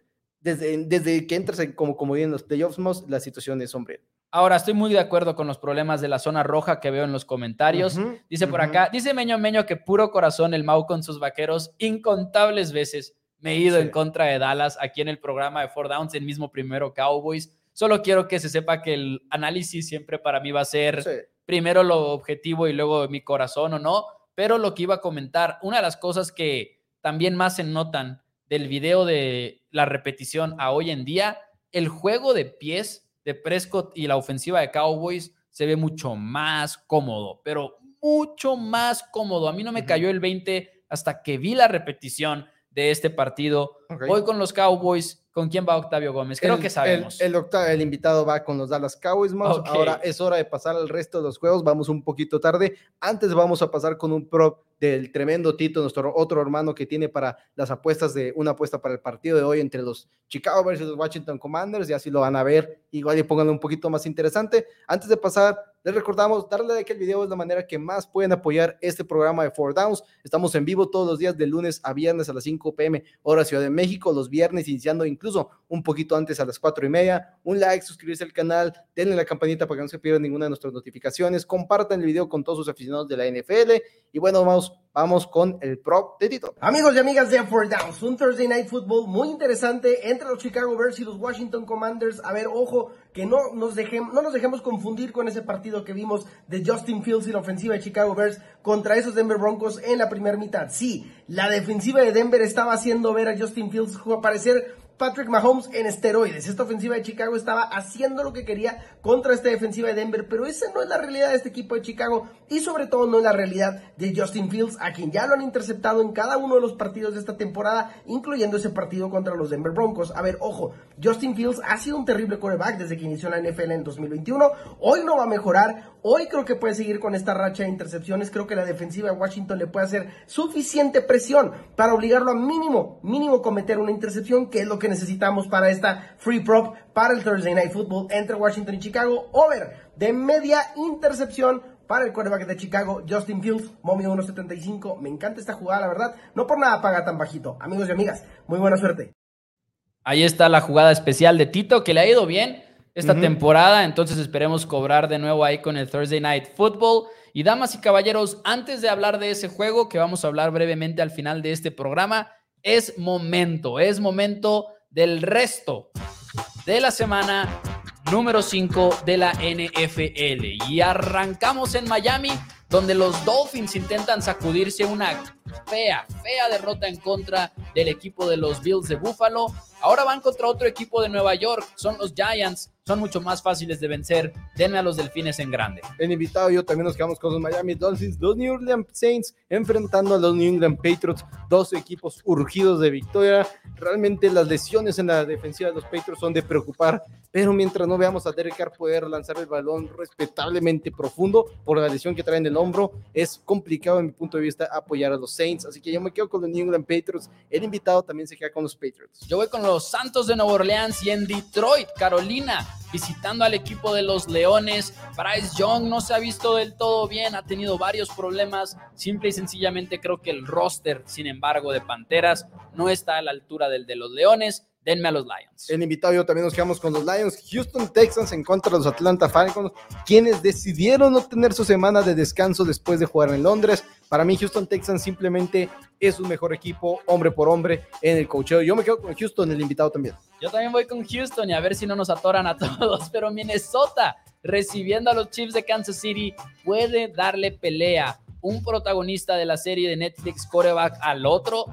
desde, desde que entras como comodín en los playoffs, la situación es sombría. Ahora, estoy muy de acuerdo con los problemas de la zona roja que veo en los comentarios. dice por acá, dice Meño Meño que puro corazón el Mau con sus vaqueros incontables veces. Me he ido en contra de Dallas aquí en el programa de Four Downs, el mismo primero Cowboys. Solo quiero que se sepa que el análisis siempre para mí va a ser primero lo objetivo y luego mi corazón o no. Pero lo que iba a comentar, una de las cosas que también más se notan del video de la repetición a hoy en día, el juego de pies de Prescott y la ofensiva de Cowboys se ve mucho más cómodo, pero mucho más cómodo. A mí no me cayó el 20 hasta que vi la repetición de este partido. Voy con los Cowboys. ¿Con quién va Octavio Gómez? Creo que sabemos. El, el, invitado va con los Dallas Cowboys. Ahora es hora de pasar al resto de los juegos. Vamos un poquito tarde. Antes vamos a pasar con un prop del tremendo Tito, nuestro otro hermano que tiene para las apuestas de una apuesta para el partido de hoy entre los Chicago versus los Washington Commanders, y así lo van a ver, igual y pongan un poquito más interesante. Antes de pasar, les recordamos darle like al video es la manera que más pueden apoyar este programa de Four Downs. Estamos en vivo todos los días de lunes a viernes a las 5 pm hora Ciudad de México, los viernes iniciando incluso un poquito antes a las 4 y media. Un like, suscribirse al canal, denle la campanita para que no se pierdan ninguna de nuestras notificaciones, compartan el video con todos sus aficionados de la NFL y bueno, vamos vamos con el prop de Tito. Amigos y amigas de Four Downs, un Thursday Night Football muy interesante entre los Chicago Bears y los Washington Commanders. A ver, ojo, que no nos, dejemos, no nos dejemos confundir con ese partido que vimos de Justin Fields y la ofensiva de Chicago Bears contra esos Denver Broncos en la primera mitad. Sí, la defensiva de Denver estaba haciendo ver a Justin Fields parecer Patrick Mahomes en esteroides. Esta ofensiva de Chicago estaba haciendo lo que quería contra esta defensiva de Denver, pero esa no es la realidad de este equipo de Chicago y sobre todo no es la realidad de Justin Fields, a quien ya lo han interceptado en cada uno de los partidos de esta temporada, incluyendo ese partido contra los Denver Broncos. A ver, ojo, Justin Fields ha sido un terrible quarterback desde que inició la NFL en 2021. Hoy no va a mejorar, hoy creo que puede seguir con esta racha de intercepciones. Creo que la defensiva de Washington le puede hacer suficiente presión para obligarlo a mínimo, mínimo cometer una intercepción, que es lo que necesitamos para esta free prop para el Thursday Night Football entre Washington y Chicago. Over de media intercepción para el quarterback de Chicago, Justin Fields, momio 1.75. Me encanta esta jugada, la verdad. No por nada paga tan bajito. Amigos y amigas, muy buena suerte. Ahí está la jugada especial de Tito, que le ha ido bien esta temporada. Entonces esperemos cobrar de nuevo ahí con el Thursday Night Football. Y damas y caballeros, antes de hablar de ese juego, que vamos a hablar brevemente al final de este programa, es momento, es momento del resto de la semana número 5 de la NFL. Y arrancamos en Miami, donde los Dolphins intentan sacudirse una fea, fea derrota en contra del equipo de los Bills de Buffalo. Ahora van contra otro equipo de Nueva York, son los Giants, son mucho más fáciles de vencer. Denme a los Delfines en grande. En invitado yo también nos quedamos con los Miami Dolphins, los New Orleans Saints enfrentando a los New England Patriots, dos equipos urgidos de victoria. Realmente las lesiones en la defensiva de los Patriots son de preocupar, pero mientras no veamos a Derek Carr poder lanzar el balón respetablemente profundo por la lesión que trae en el hombro, es complicado en mi punto de vista apoyar a los Saints. Así que yo me quedo con los New England Patriots. El invitado también se queda con los Patriots. Yo voy con los Santos de Nueva Orleans y en Detroit, Carolina visitando al equipo de los Leones. Bryce Young no se ha visto del todo bien, ha tenido varios problemas. Simple y sencillamente creo que el roster, sin embargo, de Panteras no está a la altura del de los Leones. Denme a los Lions. El invitado yo también nos quedamos con los Lions. Houston Texans en contra de los Atlanta Falcons, quienes decidieron no tener su semana de descanso después de jugar en Londres. Para mí, Houston Texans simplemente es un mejor equipo, hombre por hombre, en el cocheo. Yo me quedo con Houston, el invitado también. Yo también voy con Houston y a ver si no nos atoran a todos, pero Minnesota recibiendo a los Chiefs de Kansas City puede darle pelea un protagonista de la serie de Netflix coreback al otro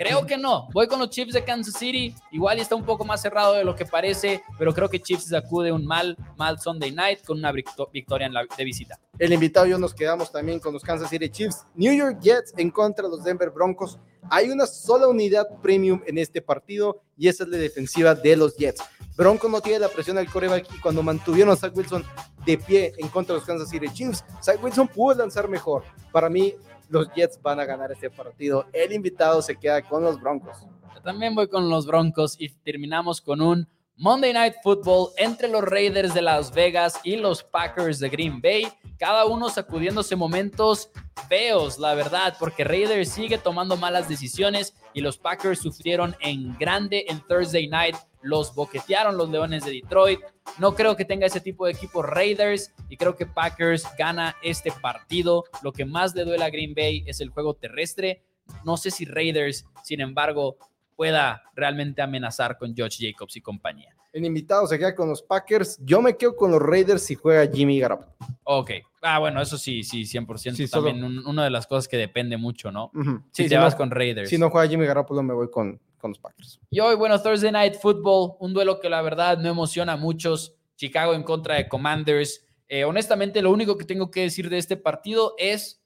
Creo que no. Voy con los Chiefs de Kansas City. Igual está un poco más cerrado de lo que parece, pero creo que Chiefs sacude un mal, mal Sunday night con una victoria en la, de visita. El invitado y yo nos quedamos también con los Kansas City Chiefs. New York Jets en contra de los Denver Broncos. Hay una sola unidad premium en este partido y esa es la defensiva de los Jets. Broncos no tiene la presión al coreback y cuando mantuvieron a Zach Wilson de pie en contra de los Kansas City Chiefs, Zach Wilson pudo lanzar mejor. Para mí, los Jets van a ganar este partido. El invitado se queda con los Broncos. Yo también voy con los Broncos y terminamos con un Monday Night Football entre los Raiders de Las Vegas y los Packers de Green Bay, cada uno sacudiéndose momentos feos, la verdad, porque Raiders sigue tomando malas decisiones y los Packers sufrieron en grande en Thursday Night, los boquetearon los Leones de Detroit. No creo que tenga ese tipo de equipo Raiders y creo que Packers gana este partido. Lo que más le duele a Green Bay es el juego terrestre. No sé si Raiders, sin embargo, pueda realmente amenazar con Josh Jacobs y compañía. El invitado se queda con los Packers. Yo me quedo con los Raiders si juega Jimmy Garoppolo. Ok. Ah, bueno, eso sí, sí, 100%. También una de las cosas que depende mucho, ¿no? Si te vas con Raiders. Si no juega Jimmy Garoppolo, me voy con, con los Packers. Y hoy, bueno, Thursday Night Football, un duelo que la verdad no emociona a muchos. Chicago en contra de Commanders. Eh, honestamente, lo único que tengo que decir de este partido es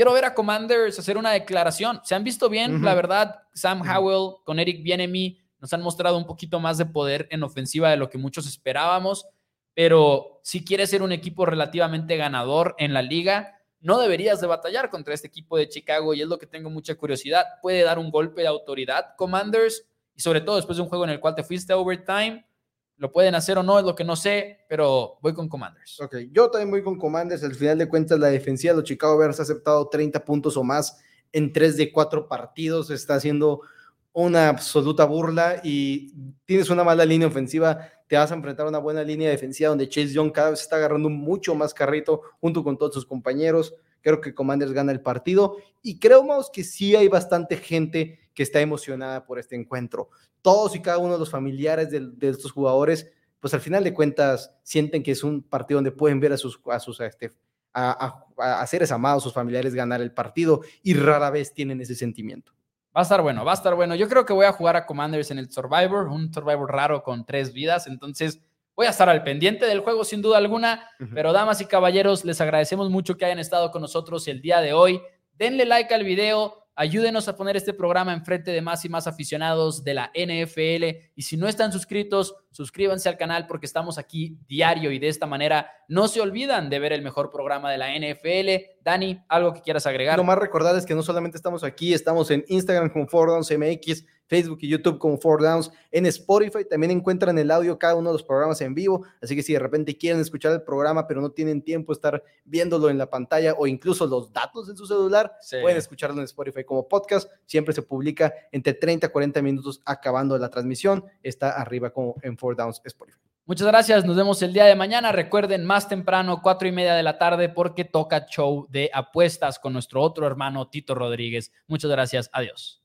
quiero ver a Commanders hacer una declaración. Se han visto bien, la verdad, Sam Howell con Eric Bienemy nos han mostrado un poquito más de poder en ofensiva de lo que muchos esperábamos, pero si quieres ser un equipo relativamente ganador en la liga, no deberías de batallar contra este equipo de Chicago y es lo que tengo mucha curiosidad. Puede dar un golpe de autoridad Commanders y sobre todo después de un juego en el cual te fuiste a overtime lo pueden hacer o no, es lo que no sé, pero voy con Commanders. Ok, yo también voy con Commanders. Al final de cuentas, la defensiva de los Chicago Bears ha aceptado 30 puntos o más en 3 de 4 partidos. Está haciendo una absoluta burla y tienes una mala línea ofensiva, te vas a enfrentar a una buena línea defensiva donde Chase Young cada vez está agarrando mucho más carrito junto con todos sus compañeros. Creo que Commanders gana el partido y creo más que sí hay bastante gente que está emocionada por este encuentro todos y cada uno de los familiares de, estos jugadores, pues al final de cuentas sienten que es un partido donde pueden ver a sus, a sus este, a, a, seres amados, sus familiares ganar el partido y rara vez tienen ese sentimiento. Va a estar bueno, va a estar bueno. Yo creo que voy a jugar a Commanders en el Survivor, un Survivor raro con tres vidas, entonces voy a estar al pendiente del juego sin duda alguna, pero damas y caballeros, les agradecemos mucho que hayan estado con nosotros el día de hoy. Denle like al video, Ayúdenos a poner este programa enfrente de más y más aficionados de la NFL. Y si no están suscritos, suscríbanse al canal porque estamos aquí diario y de esta manera no se olvidan de ver el mejor programa de la NFL. Dani, ¿algo que quieras agregar? Lo más recordar es que no solamente estamos aquí, estamos en Instagram con Fordons MX, Facebook y YouTube como Four Downs. En Spotify también encuentran el audio cada uno de los programas en vivo. Así que si de repente quieren escuchar el programa, pero no tienen tiempo de estar viéndolo en la pantalla o incluso los datos en su celular, pueden escucharlo en Spotify como podcast. Siempre se publica entre 30 a 40 minutos acabando la transmisión. Está arriba como en Four Downs Spotify. Muchas gracias, nos vemos el día de mañana. Recuerden, más temprano, cuatro y media de la tarde, porque toca show de apuestas con nuestro otro hermano Tito Rodríguez. Muchas gracias, adiós.